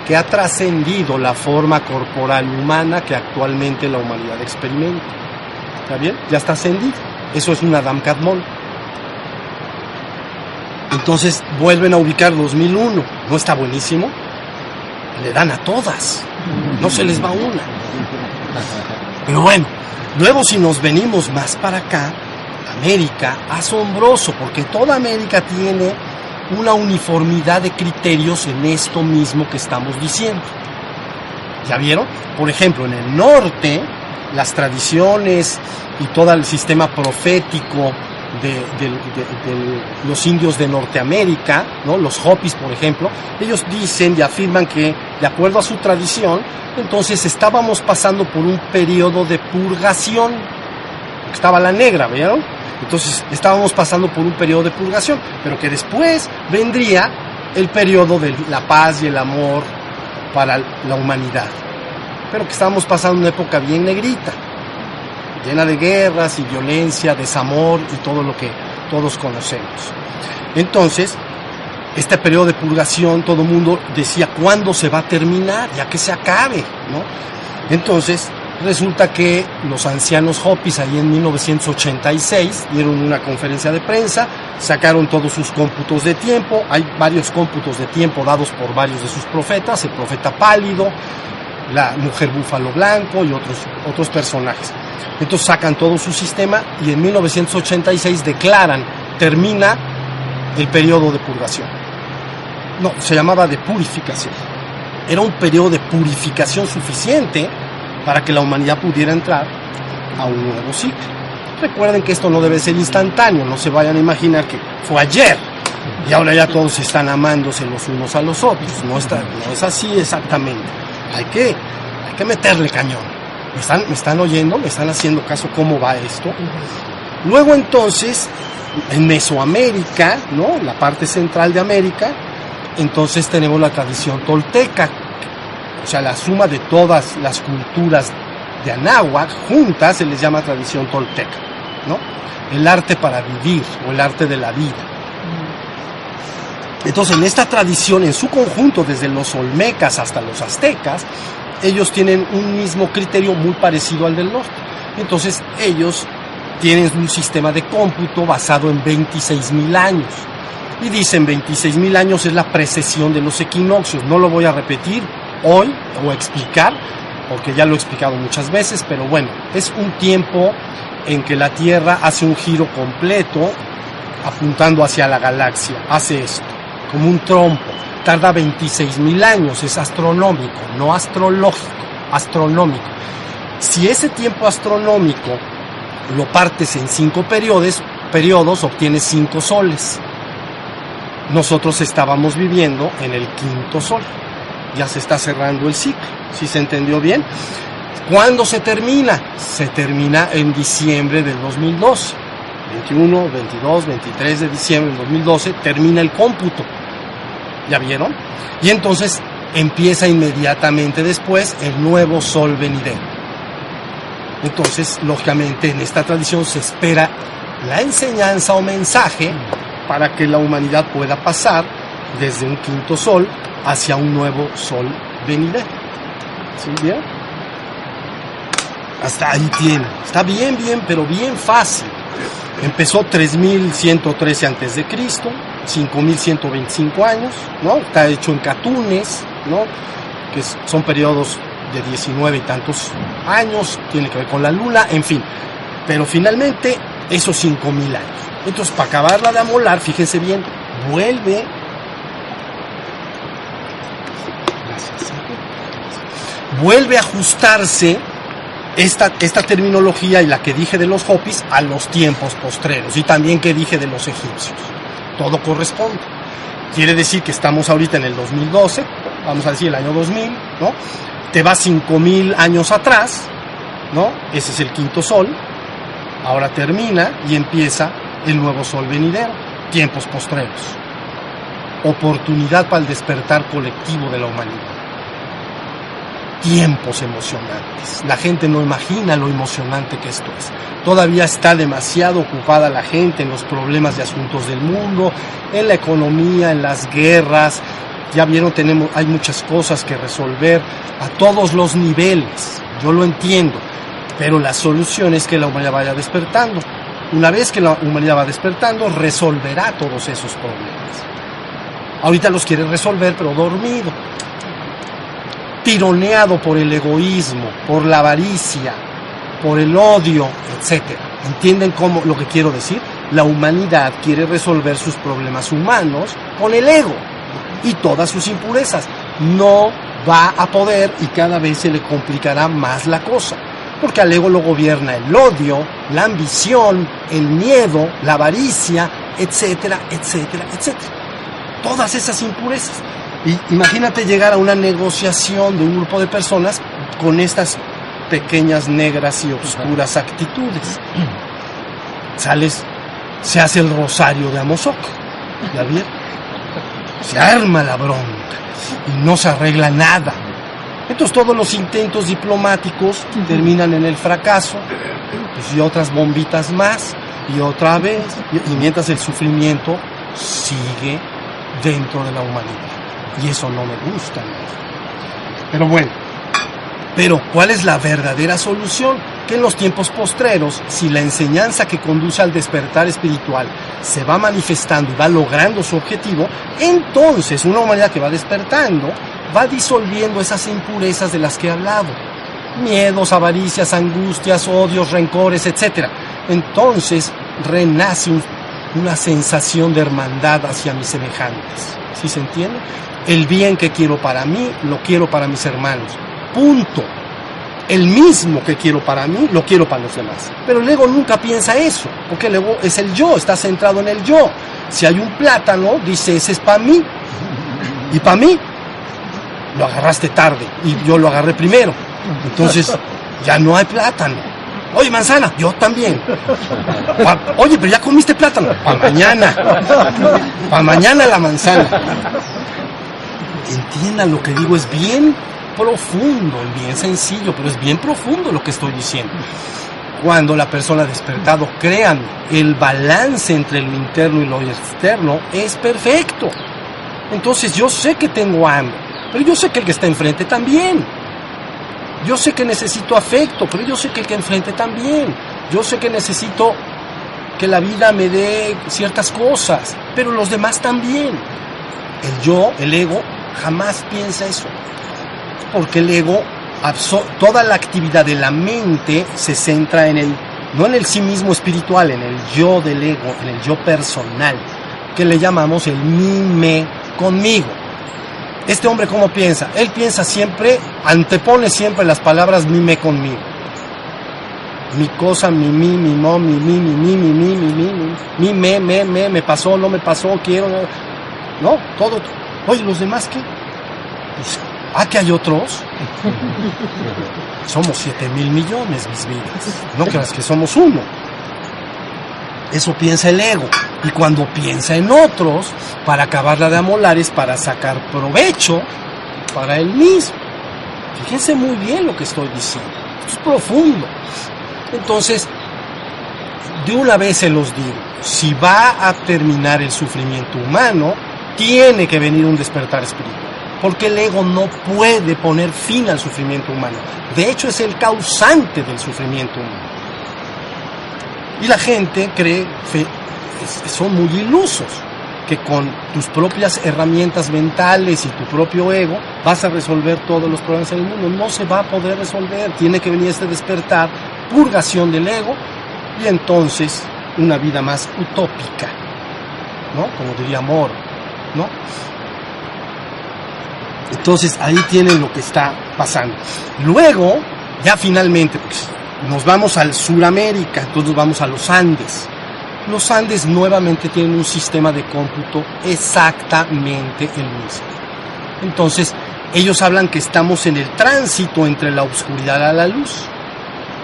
que ha trascendido la forma corporal humana que actualmente la humanidad experimenta. ¿Está bien? Ya está ascendido. Eso es un Adam Kadmon. Entonces vuelven a ubicar 2001. ¿No está buenísimo? Le dan a todas. No se les va una. Pero bueno, luego si nos venimos más para acá, América, asombroso, porque toda América tiene una uniformidad de criterios en esto mismo que estamos diciendo. ¿Ya vieron? Por ejemplo, en el norte, las tradiciones y todo el sistema profético de, los indios de Norteamérica, ¿no? los Hopis, por ejemplo, ellos dicen y afirman que, de acuerdo a su tradición, entonces estábamos pasando por un periodo de purgación. estaba la negra, ¿vieron? Entonces estábamos pasando por un periodo de purgación, pero que después vendría el periodo de la paz y el amor para la humanidad. Pero que estábamos pasando una época bien negrita, llena de guerras y violencia, desamor y todo lo que todos conocemos. Entonces, este periodo de purgación, todo el mundo decía, ¿cuándo se va a terminar? Ya que se acabe, ¿no? Entonces, resulta que los ancianos Hopis ahí en 1986 dieron una conferencia de prensa, sacaron todos sus cómputos de tiempo, hay varios cómputos de tiempo dados por varios de sus profetas, el profeta pálido, la mujer búfalo blanco y otros, otros personajes. Entonces sacan todo su sistema y en 1986 declaran, termina el periodo de purgación. No, se llamaba de purificación. Era un periodo de purificación suficiente para que la humanidad pudiera entrar a un nuevo ciclo. Recuerden que esto no debe ser instantáneo, no se vayan a imaginar que fue ayer y ahora ya todos están amándose los unos a los otros. No, está, no es así exactamente. Hay que, hay que meterle cañón. ¿Me están, ¿Me están oyendo? ¿Me están haciendo caso cómo va esto? Luego entonces, en Mesoamérica, ¿no? La parte central de América, entonces tenemos la tradición tolteca, o sea, la suma de todas las culturas de Anáhuac juntas se les llama tradición tolteca, ¿no? El arte para vivir o el arte de la vida. Entonces, en esta tradición, en su conjunto, desde los olmecas hasta los aztecas, ellos tienen un mismo criterio muy parecido al del norte. Entonces, ellos tienen un sistema de cómputo basado en 26.000 años. Y dicen 26.000 años es la precesión de los equinoccios. No lo voy a repetir hoy o explicar, porque ya lo he explicado muchas veces, pero bueno, es un tiempo en que la Tierra hace un giro completo apuntando hacia la galaxia. Hace esto, como un trompo. Tarda 26.000 años, es astronómico, no astrológico, astronómico. Si ese tiempo astronómico lo partes en cinco periodos, obtienes cinco soles. Nosotros estábamos viviendo en el quinto sol. Ya se está cerrando el ciclo. ¿Sí se entendió bien? ¿Cuándo se termina? Se termina en diciembre del 2012. 21, 22, 23 de diciembre del 2012 termina el cómputo. ¿Ya vieron? Y entonces empieza inmediatamente después el nuevo sol venidero. Entonces, lógicamente, en esta tradición se espera la enseñanza o mensaje para que la humanidad pueda pasar desde un quinto sol hacia un nuevo sol venidero. ¿Sí? ¿Bien? Hasta ahí tiene. Está bien, bien, pero bien fácil. Empezó 3113 antes de Cristo, 5125 años, ¿no? Está hecho en catunes, ¿no? Que son periodos de 19 y tantos años, tiene que ver con la luna, en fin. Pero finalmente, esos 5000 años. Entonces, para acabarla de amolar, fíjense bien, vuelve. Vuelve a ajustarse esta, esta terminología y la que dije de los Hopis a los tiempos postreros y también que dije de los egipcios. Todo corresponde. Quiere decir que estamos ahorita en el 2012, vamos a decir el año 2000, ¿no? Te vas 5000 años atrás, ¿no? Ese es el quinto sol. Ahora termina y empieza el nuevo sol venidero, tiempos postreros. Oportunidad para el despertar colectivo de la humanidad tiempos emocionantes. La gente no imagina lo emocionante que esto es. Todavía está demasiado ocupada la gente en los problemas de asuntos del mundo, en la economía, en las guerras. Ya vieron, tenemos, hay muchas cosas que resolver a todos los niveles. Yo lo entiendo, pero la solución es que la humanidad vaya despertando. Una vez que la humanidad va despertando, resolverá todos esos problemas. Ahorita los quiere resolver, pero dormido tironeado por el egoísmo, por la avaricia, por el odio, etc. ¿Entienden cómo lo que quiero decir? La humanidad quiere resolver sus problemas humanos con el ego y todas sus impurezas. No va a poder y cada vez se le complicará más la cosa. Porque al ego lo gobierna el odio, la ambición, el miedo, la avaricia, etcétera, etcétera, etcétera. Todas esas impurezas. Y imagínate llegar a una negociación de un grupo de personas con estas pequeñas negras y oscuras actitudes. Sales, se hace el rosario de Amozoc, ¿ya vieron? Se arma la bronca y no se arregla nada. Entonces todos los intentos diplomáticos terminan en el fracaso pues, y otras bombitas más y otra vez y, mientras el sufrimiento sigue dentro de la humanidad. Y eso no me gusta. Pero bueno, pero ¿cuál es la verdadera solución? Que en los tiempos postreros, si la enseñanza que conduce al despertar espiritual se va manifestando y va logrando su objetivo, entonces una humanidad que va despertando va disolviendo esas impurezas de las que he hablado. Miedos, avaricias, angustias, odios, rencores, etc. Entonces renace una sensación de hermandad hacia mis semejantes. ¿Sí se entiende? El bien que quiero para mí, lo quiero para mis hermanos punto. El mismo que quiero para mí, lo quiero para los demás. Pero el ego nunca piensa eso, porque el ego es el yo, está centrado en el yo. Si hay un plátano, dice, ese es para mí. Y para mí, lo agarraste tarde y yo lo agarré primero. Entonces, ya no hay plátano. Oye, manzana, yo también. oye, pero ya comiste plátano. Para mañana. Para mañana la manzana. Entiendan lo que digo, es bien profundo, bien sencillo, pero es bien profundo lo que estoy diciendo. Cuando la persona despertado, crean, el balance entre lo interno y lo externo es perfecto. Entonces yo sé que tengo hambre, pero yo sé que el que está enfrente también. Yo sé que necesito afecto, pero yo sé que el que enfrente también. Yo sé que necesito que la vida me dé ciertas cosas, pero los demás también. El yo, el ego, jamás piensa eso porque el ego, toda la actividad de la mente se centra en el, no en el sí mismo espiritual, en el yo del ego, en el yo personal, que le llamamos el mime conmigo. Este hombre, ¿cómo piensa? Él piensa siempre, antepone siempre las palabras mime conmigo. Mi cosa, mi mi, mi mo, mi mi, mi mi, mi mi, mi mi, mi me, me, me, me pasó, no me pasó, quiero, no todo. Oye, ¿los demás qué? Pues, Ah, que hay otros. somos 7 mil millones, mis vidas. No creas que somos uno. Eso piensa el ego. Y cuando piensa en otros, para acabarla de amolar es para sacar provecho para él mismo. Fíjense muy bien lo que estoy diciendo. Esto es profundo. Entonces, de una vez se los digo, si va a terminar el sufrimiento humano, tiene que venir un despertar espiritual porque el ego no puede poner fin al sufrimiento humano. De hecho, es el causante del sufrimiento humano. Y la gente cree, son muy ilusos, que con tus propias herramientas mentales y tu propio ego vas a resolver todos los problemas del mundo. No se va a poder resolver, tiene que venir este despertar, purgación del ego y entonces una vida más utópica, ¿no? Como diría Amor, ¿no? Entonces ahí tienen lo que está pasando. Luego, ya finalmente, pues, nos vamos al Suramérica, entonces vamos a los Andes. Los Andes nuevamente tienen un sistema de cómputo exactamente el mismo. Entonces, ellos hablan que estamos en el tránsito entre la oscuridad a la luz.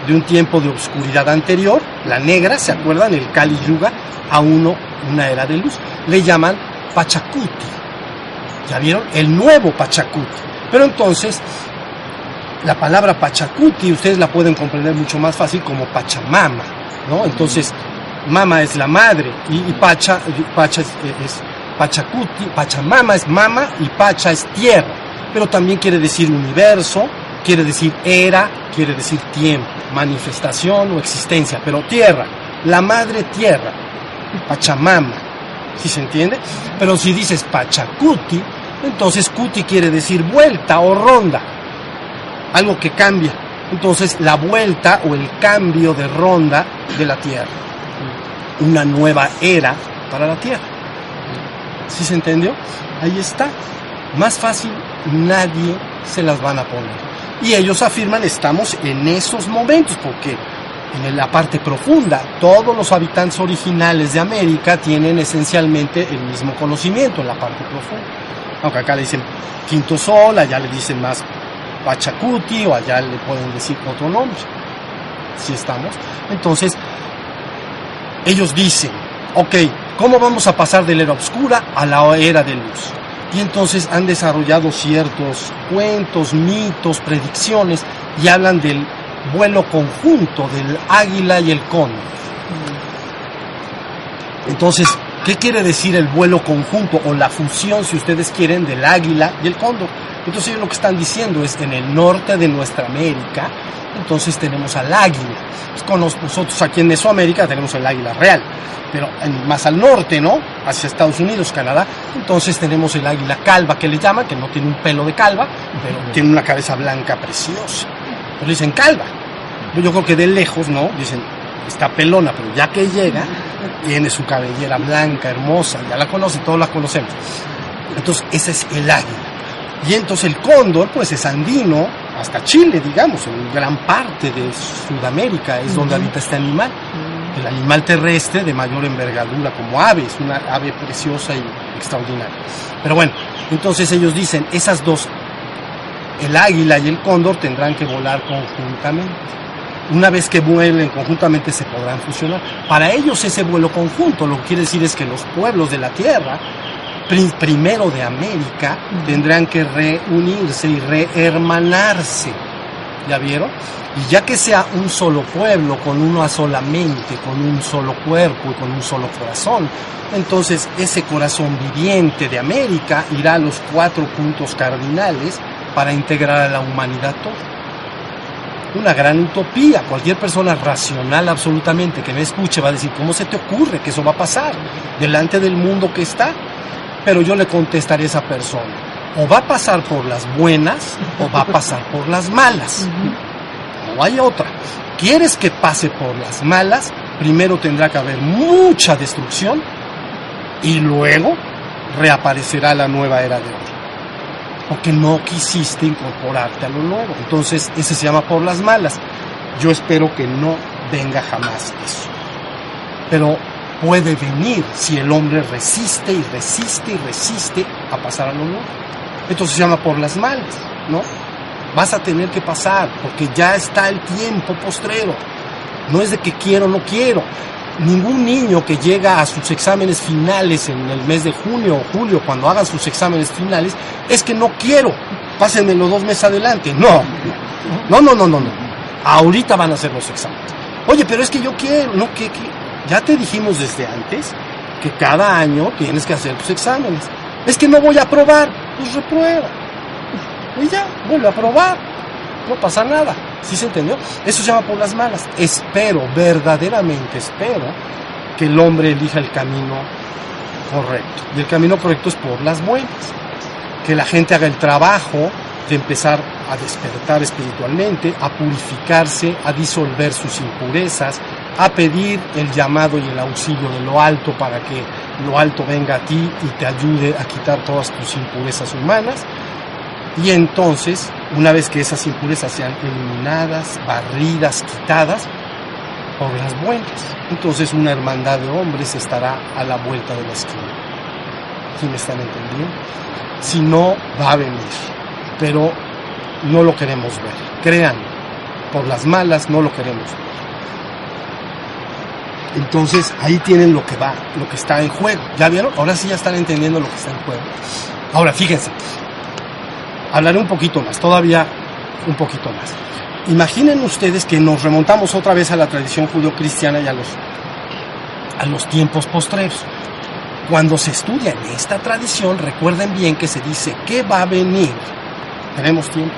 De un tiempo de oscuridad anterior, la negra, ¿se acuerdan? El Kali Yuga, a uno, una era de luz. Le llaman Pachacuti ¿Ya vieron? El nuevo Pachacuti. Pero entonces, la palabra Pachacuti ustedes la pueden comprender mucho más fácil como Pachamama, ¿no? Entonces, mama es la madre y, Pacha, Pacha es, Pachacuti, Pachamama es mama y Pacha es tierra. Pero también quiere decir universo, quiere decir era, quiere decir tiempo, manifestación o existencia, pero tierra, la madre tierra, Pachamama. ¿Sí se entiende? Pero si dices Pachacuti, entonces Cuti quiere decir vuelta o ronda, algo que cambia. Entonces la vuelta o el cambio de ronda de la Tierra, una nueva era para la Tierra. ¿Sí se entendió? Ahí está. Más fácil, nadie se las van a poner. Y ellos afirman, estamos en esos momentos, porque en la parte profunda. Todos los habitantes originales de América tienen esencialmente el mismo conocimiento en la parte profunda. Aunque acá le dicen quinto sol, allá le dicen más Pachacuti o allá le pueden decir otro nombre. Si estamos. Entonces, ellos dicen, ok, ¿cómo vamos a pasar de la era oscura a la era de luz? Y entonces han desarrollado ciertos cuentos, mitos, predicciones y hablan del vuelo conjunto del águila y el cóndor. Entonces, ¿qué quiere decir el vuelo conjunto o la fusión, si ustedes quieren, del águila y el cóndor? Entonces ellos lo que están diciendo es que en el norte de nuestra América, entonces tenemos al águila. Pues con nosotros aquí en Mesoamérica tenemos el águila real, pero más al norte, ¿no? Hacia Estados Unidos, Canadá, entonces tenemos el águila calva que le llaman, que no tiene un pelo de calva, pero tiene una cabeza blanca preciosa. Pues dicen calva. Yo creo que de lejos, ¿no? Dicen, está pelona, pero ya que llega, tiene su cabellera blanca, hermosa, ya la conocen, todos la conocemos. Entonces, ese es el águila. Y entonces el cóndor, pues es andino, hasta Chile, digamos, en gran parte de Sudamérica es donde habita este animal. El animal terrestre de mayor envergadura como ave, es una ave preciosa y extraordinaria. Pero bueno, entonces ellos dicen, esas dos, el águila y el cóndor tendrán que volar conjuntamente. Una vez que vuelen conjuntamente se podrán fusionar. Para ellos ese vuelo conjunto lo que quiere decir es que los pueblos de la Tierra primero de América tendrán que reunirse y rehermanarse. ¿Ya vieron? Y ya que sea un solo pueblo, con una sola mente, con un solo cuerpo y con un solo corazón, entonces ese corazón viviente de América irá a los cuatro puntos cardinales para integrar a la humanidad toda una gran utopía. Cualquier persona racional absolutamente que me escuche va a decir, ¿cómo se te ocurre que eso va a pasar delante del mundo que está? Pero yo le contestaré a esa persona, o va a pasar por las buenas o va a pasar por las malas. No hay otra. ¿Quieres que pase por las malas? Primero tendrá que haber mucha destrucción y luego reaparecerá la nueva era de oro. Porque no quisiste incorporarte a lo nuevo. Entonces, ese se llama por las malas. Yo espero que no venga jamás eso. Pero puede venir si el hombre resiste y resiste y resiste a pasar a lo nuevo. Entonces se llama por las malas, ¿no? Vas a tener que pasar porque ya está el tiempo postrero. No es de que quiero o no quiero. Ningún niño que llega a sus exámenes finales en el mes de junio o julio, cuando hagan sus exámenes finales, es que no quiero. Pásenme los dos meses adelante. No, no, no, no, no, no. Ahorita van a hacer los exámenes. Oye, pero es que yo quiero, no, que, ya te dijimos desde antes que cada año tienes que hacer tus exámenes. Es que no voy a aprobar, pues reprueba. Y ya, vuelve a aprobar. No pasa nada. ¿Sí se entendió? Eso se llama por las malas. Espero, verdaderamente espero, que el hombre elija el camino correcto. Y el camino correcto es por las buenas. Que la gente haga el trabajo de empezar a despertar espiritualmente, a purificarse, a disolver sus impurezas, a pedir el llamado y el auxilio de lo alto para que lo alto venga a ti y te ayude a quitar todas tus impurezas humanas. Y entonces, una vez que esas impurezas sean eliminadas, barridas, quitadas, por las buenas, entonces una hermandad de hombres estará a la vuelta de la esquina. ¿Sí me están entendiendo? Si no, va a venir, pero no lo queremos ver. Crean, por las malas no lo queremos ver. Entonces ahí tienen lo que va, lo que está en juego. ¿Ya vieron? Ahora sí ya están entendiendo lo que está en juego. Ahora fíjense, hablaré un poquito más, todavía un poquito más. Imaginen ustedes que nos remontamos otra vez a la tradición judio-cristiana y a los, a los tiempos postreros. Cuando se estudia en esta tradición, recuerden bien que se dice qué va a venir. Tenemos tiempo.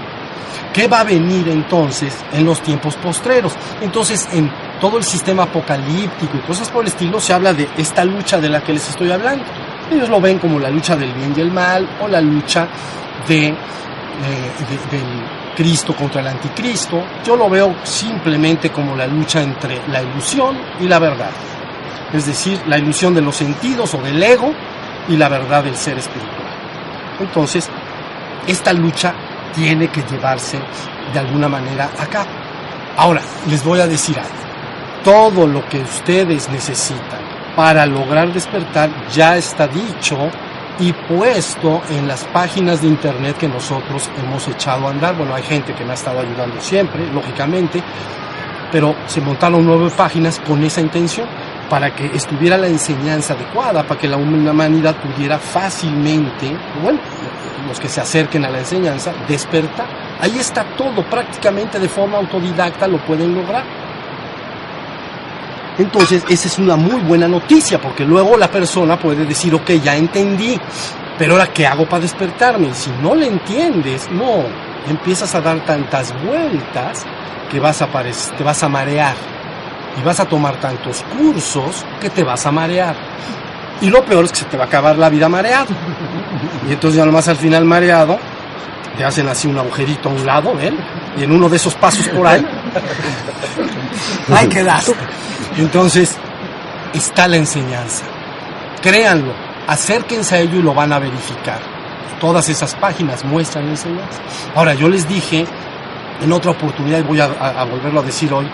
¿Qué va a venir entonces en los tiempos postreros? Entonces, en todo el sistema apocalíptico y cosas por el estilo, se habla de esta lucha de la que les estoy hablando. Ellos lo ven como la lucha del bien y el mal o la lucha de, del Cristo contra el anticristo. Yo lo veo simplemente como la lucha entre la ilusión y la verdad. Es decir, la ilusión de los sentidos o del ego y la verdad del ser espiritual. Entonces, esta lucha tiene que llevarse de alguna manera a cabo. Ahora, les voy a decir algo todo lo que ustedes necesitan para lograr despertar ya está dicho y puesto en las páginas de internet que nosotros hemos echado a andar. Bueno, hay gente que me ha estado ayudando siempre, lógicamente, pero se montaron nueve páginas con esa intención para que estuviera la enseñanza adecuada, para que la humanidad pudiera fácilmente, bueno, los que se acerquen a la enseñanza, despertar. Ahí está todo, prácticamente de forma autodidacta lo pueden lograr. Entonces, esa es una muy buena noticia, porque luego la persona puede decir, ok, ya entendí, pero ahora, ¿qué hago para despertarme? Y si no le entiendes, no, empiezas a dar tantas vueltas que vas a te vas a marear. Y vas a tomar tantos cursos que te vas a marear. Y lo peor es que se te va a acabar la vida mareado. Y entonces ya nomás al final mareado, te hacen así un agujerito a un lado, ¿ven? Y en uno de esos pasos por ahí, ahí quedas. Entonces, está la enseñanza. Créanlo, acérquense a ello y lo van a verificar. Todas esas páginas muestran enseñanza. Ahora, yo les dije en otra oportunidad, y voy a, a volverlo a decir hoy,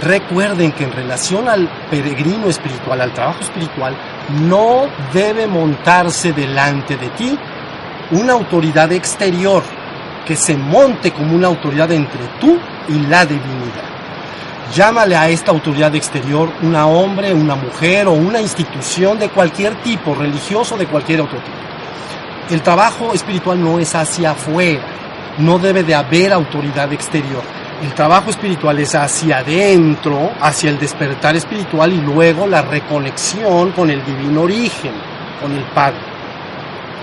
recuerden que en relación al peregrino espiritual, al trabajo espiritual, no debe montarse delante de ti una autoridad exterior que se monte como una autoridad entre tú y la divinidad. Llámale a esta autoridad exterior una hombre, una mujer o una institución de cualquier tipo, religioso de cualquier otro tipo. El trabajo espiritual no es hacia afuera, no debe de haber autoridad exterior. El trabajo espiritual es hacia adentro, hacia el despertar espiritual y luego la reconexión con el divino origen, con el Padre.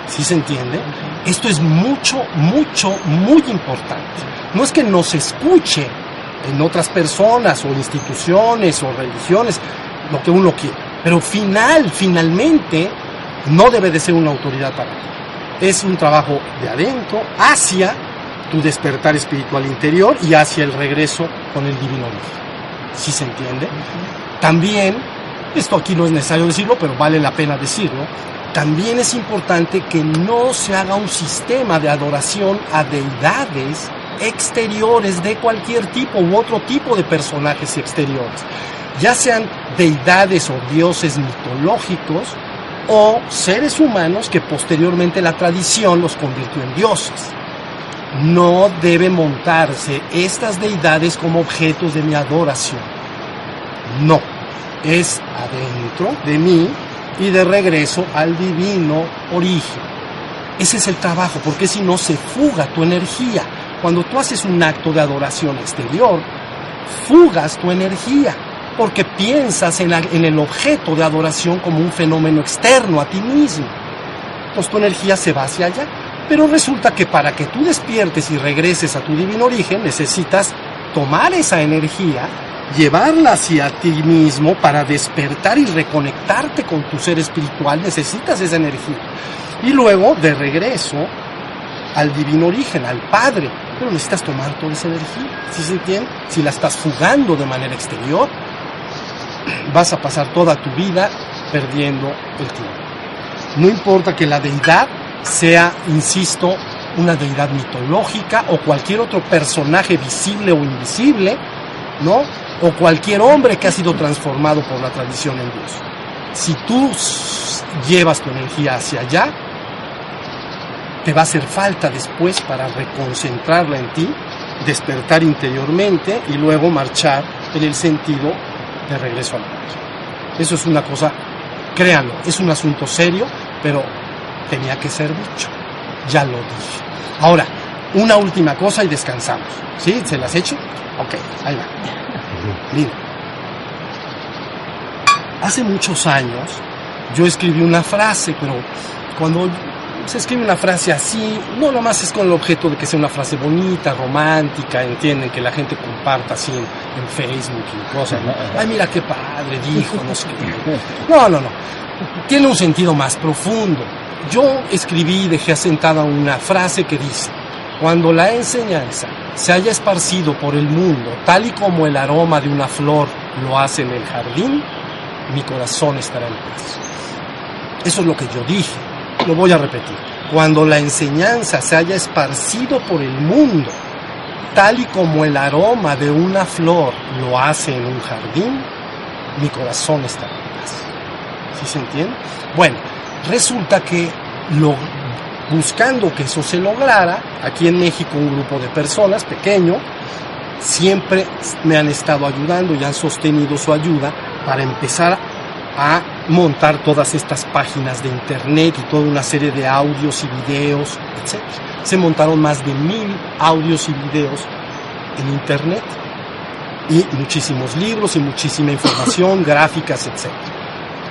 ¿Sí se entiende? Esto es mucho, mucho, muy importante. No es que nos escuche en otras personas o instituciones o religiones, lo que uno quiera, pero final, finalmente, no debe de ser una autoridad para ti. Es un trabajo de adentro hacia tu despertar espiritual interior y hacia el regreso con el divino origen. ¿Sí se entiende? También, esto aquí no es necesario decirlo, pero vale la pena decirlo, también es importante que no se haga un sistema de adoración a deidades exteriores de cualquier tipo u otro tipo de personajes exteriores, ya sean deidades o dioses mitológicos o seres humanos que posteriormente la tradición los convirtió en dioses. No debe montarse estas deidades como objetos de mi adoración. No, es adentro de mí y de regreso al divino origen. Ese es el trabajo, porque si no se fuga tu energía. Cuando tú haces un acto de adoración exterior, fugas tu energía, porque piensas en, el objeto de adoración como un fenómeno externo a ti mismo. Entonces tu energía se va hacia allá. Pero resulta que para que tú despiertes y regreses a tu divino origen, necesitas tomar esa energía, llevarla hacia ti mismo para despertar y reconectarte con tu ser espiritual, necesitas esa energía. Y luego, de regreso al divino origen, al Padre, pero necesitas tomar toda esa energía. ¿Sí se entiende? Si la estás jugando de manera exterior, vas a pasar toda tu vida perdiendo el tiempo. No importa que la deidad sea, insisto, una deidad mitológica o cualquier otro personaje visible o invisible, ¿no? O cualquier hombre que ha sido transformado por la tradición en Dios. Si tú llevas tu energía hacia allá, te va a hacer falta después para reconcentrarla en ti, despertar interiormente y luego marchar en el sentido de regreso al Padre. Eso es una cosa, créanlo, es un asunto serio, pero tenía que ser dicho. Ya lo dije. Ahora, una última cosa y descansamos. ¿Sí? ¿Se las hecho? Ok, ahí va. Mira. Hace muchos años yo escribí una frase, pero cuando se escribe una frase así, no nomás es con el objeto de que sea una frase bonita, romántica, entienden, que la gente comparta así en, Facebook y cosas, Ay, mira qué padre dijo, no sé qué. No, no, no. Tiene un sentido más profundo yo escribí y dejé asentada una frase que dice, cuando la enseñanza se haya esparcido por el mundo, tal y como el aroma de una flor lo hace en el jardín, mi corazón estará en paz. Eso es lo que yo dije. Lo voy a repetir. Cuando la enseñanza se haya esparcido por el mundo, tal y como el aroma de una flor lo hace en un jardín, mi corazón estará en paz. ¿Sí se entiende? Bueno, resulta que buscando que eso se lograra, aquí en México un grupo de personas pequeño, siempre me han estado ayudando y han sostenido su ayuda para empezar a montar todas estas páginas de internet y toda una serie de audios y videos, etc. Se montaron más de mil audios y videos en internet y muchísimos libros y muchísima información, gráficas, etc.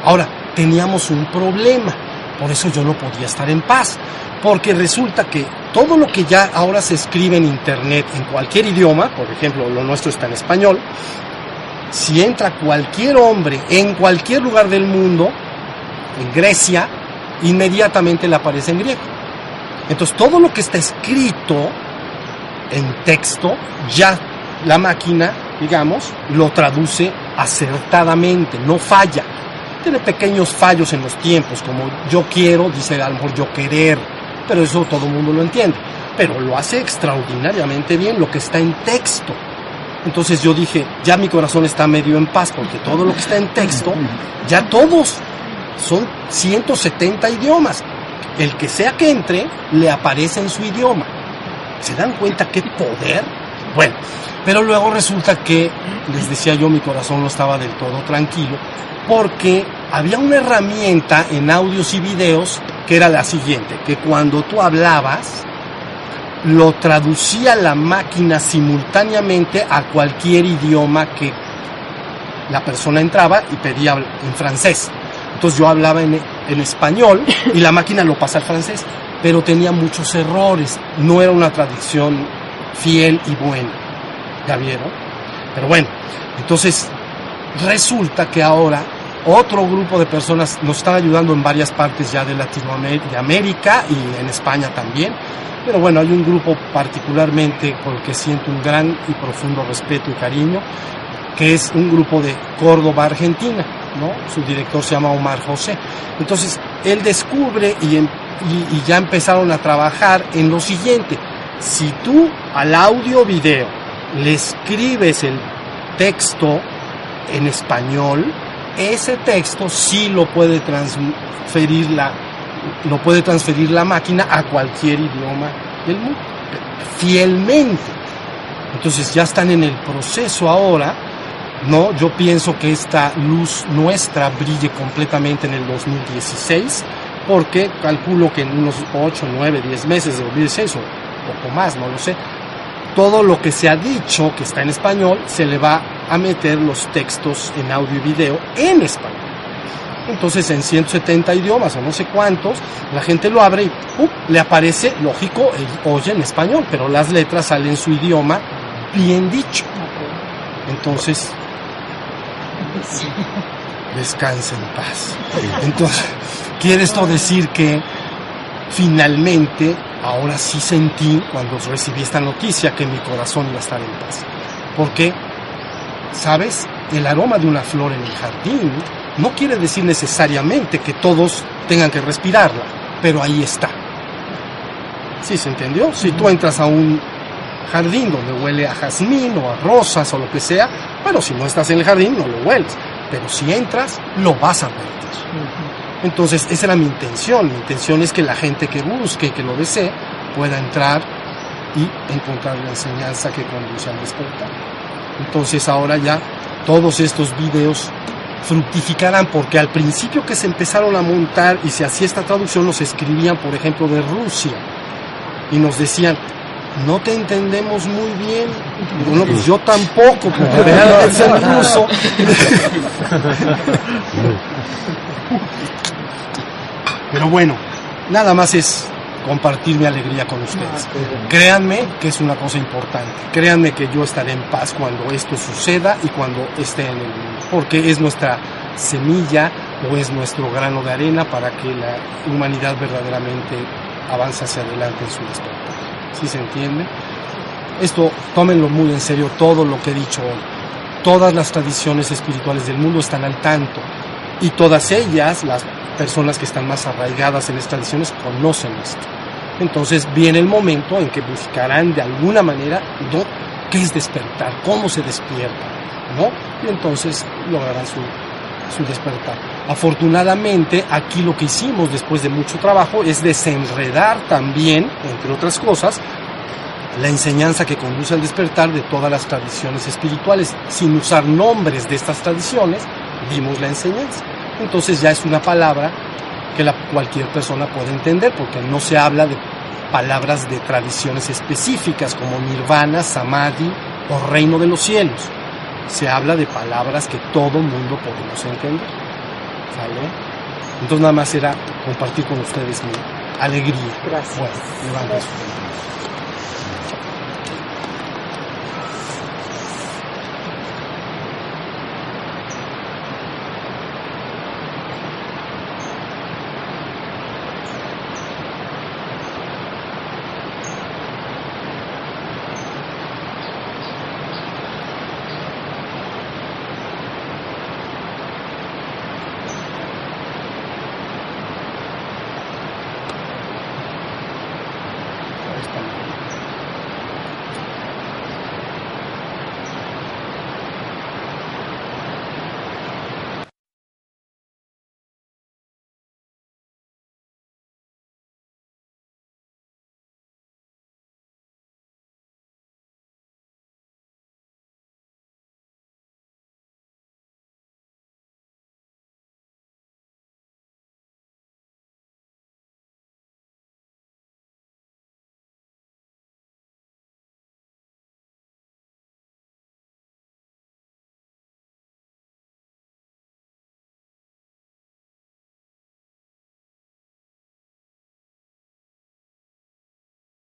Ahora, teníamos un problema, por eso yo no podía estar en paz, porque resulta que todo lo que ya ahora se escribe en internet en cualquier idioma, por ejemplo, lo nuestro está en español, si entra cualquier hombre en cualquier lugar del mundo, en Grecia, inmediatamente le aparece en griego. Entonces todo lo que está escrito en texto, ya la máquina, digamos, lo traduce acertadamente, no falla. Tiene pequeños fallos en los tiempos, como yo quiero, dice a lo yo querer, pero eso todo el mundo lo entiende. Pero lo hace extraordinariamente bien lo que está en texto. Entonces yo dije, ya mi corazón está medio en paz, porque todo lo que está en texto, ya todos son 170 idiomas. El que sea que entre, le aparece en su idioma. ¿Se dan cuenta qué poder? Bueno, pero luego resulta que, les decía yo, mi corazón no estaba del todo tranquilo, porque había una herramienta en audios y videos que era la siguiente, que cuando tú hablabas, lo traducía la máquina simultáneamente a cualquier idioma que la persona entraba y pedía en francés. Entonces yo hablaba en, en, español y la máquina lo pasa al francés, pero tenía muchos errores, no era una traducción fiel y buena. ¿Ya vieron? Pero bueno, entonces resulta que ahora otro grupo de personas nos están ayudando en varias partes ya de Latinoamérica, y en España también. Pero bueno, hay un grupo particularmente por el que siento un gran y profundo respeto y cariño, que es un grupo de Córdoba, Argentina, ¿no? Su director se llama Omar José. Entonces, él descubre y, y, y ya empezaron a trabajar en lo siguiente. Si tú al audio video le escribes el texto en español, ese texto sí lo puede transferir la, lo puede transferir la máquina a cualquier idioma del mundo, fielmente. Entonces ya están en el proceso ahora, ¿no? Yo pienso que esta luz nuestra brille completamente en el 2016, porque calculo que en unos 8, 9, 10 meses de 2016 o poco más, no lo sé, todo lo que se ha dicho que está en español se le va a meter los textos en audio y video en español. Entonces en 170 idiomas o no sé cuántos, la gente lo abre y le aparece, lógico, oye en español, pero las letras salen en su idioma bien dicho. Entonces, descansa en paz. Entonces, quiere esto decir que finalmente, ahora sí sentí cuando recibí esta noticia que mi corazón iba a estar en paz. Porque, ¿sabes? El aroma de una flor en el jardín no quiere decir necesariamente que todos tengan que respirarla, pero ahí está. ¿Sí se entendió? Si tú entras a un jardín donde huele a jazmín o a rosas o lo que sea, bueno, si no estás en el jardín no lo hueles, pero si entras lo vas a perder. Entonces, esa era mi intención. Mi intención es que la gente que busque, que lo desee, pueda entrar y encontrar la enseñanza que conduce al despertar. Entonces, ahora ya todos estos videos fructificarán porque al principio que se empezaron a montar y se hacía esta traducción nos escribían por ejemplo de Rusia y nos decían no te entendemos muy bien bueno pues yo tampoco porque vean en ruso pero bueno nada más es compartir mi alegría con ustedes. Créanme que es una cosa importante. Créanme que yo estaré en paz cuando esto suceda y cuando esté en el mundo. Porque es nuestra semilla o es nuestro grano de arena para que la humanidad verdaderamente avance hacia adelante en su despertar. ¿Sí se entiende? Esto tómenlo muy en serio todo lo que he dicho hoy. Todas las tradiciones espirituales del mundo están al tanto y todas ellas, las personas que están más arraigadas en las tradiciones conocen esto. Entonces viene el momento en que buscarán de alguna manera ¿no? qué es despertar, cómo se despierta, ¿no? Y entonces lograrán su, su despertar. Afortunadamente, aquí lo que hicimos después de mucho trabajo es desenredar también, entre otras cosas, la enseñanza que conduce al despertar de todas las tradiciones espirituales. Sin usar nombres de estas tradiciones, dimos la enseñanza. Entonces ya es una palabra que la, cualquier persona puede entender, porque no se habla de palabras de tradiciones específicas como nirvana, samadhi o reino de los cielos. Se habla de palabras que todo mundo podemos entender. ¿Sale? Entonces nada más era compartir con ustedes mi alegría. Gracias. Bueno, levanten.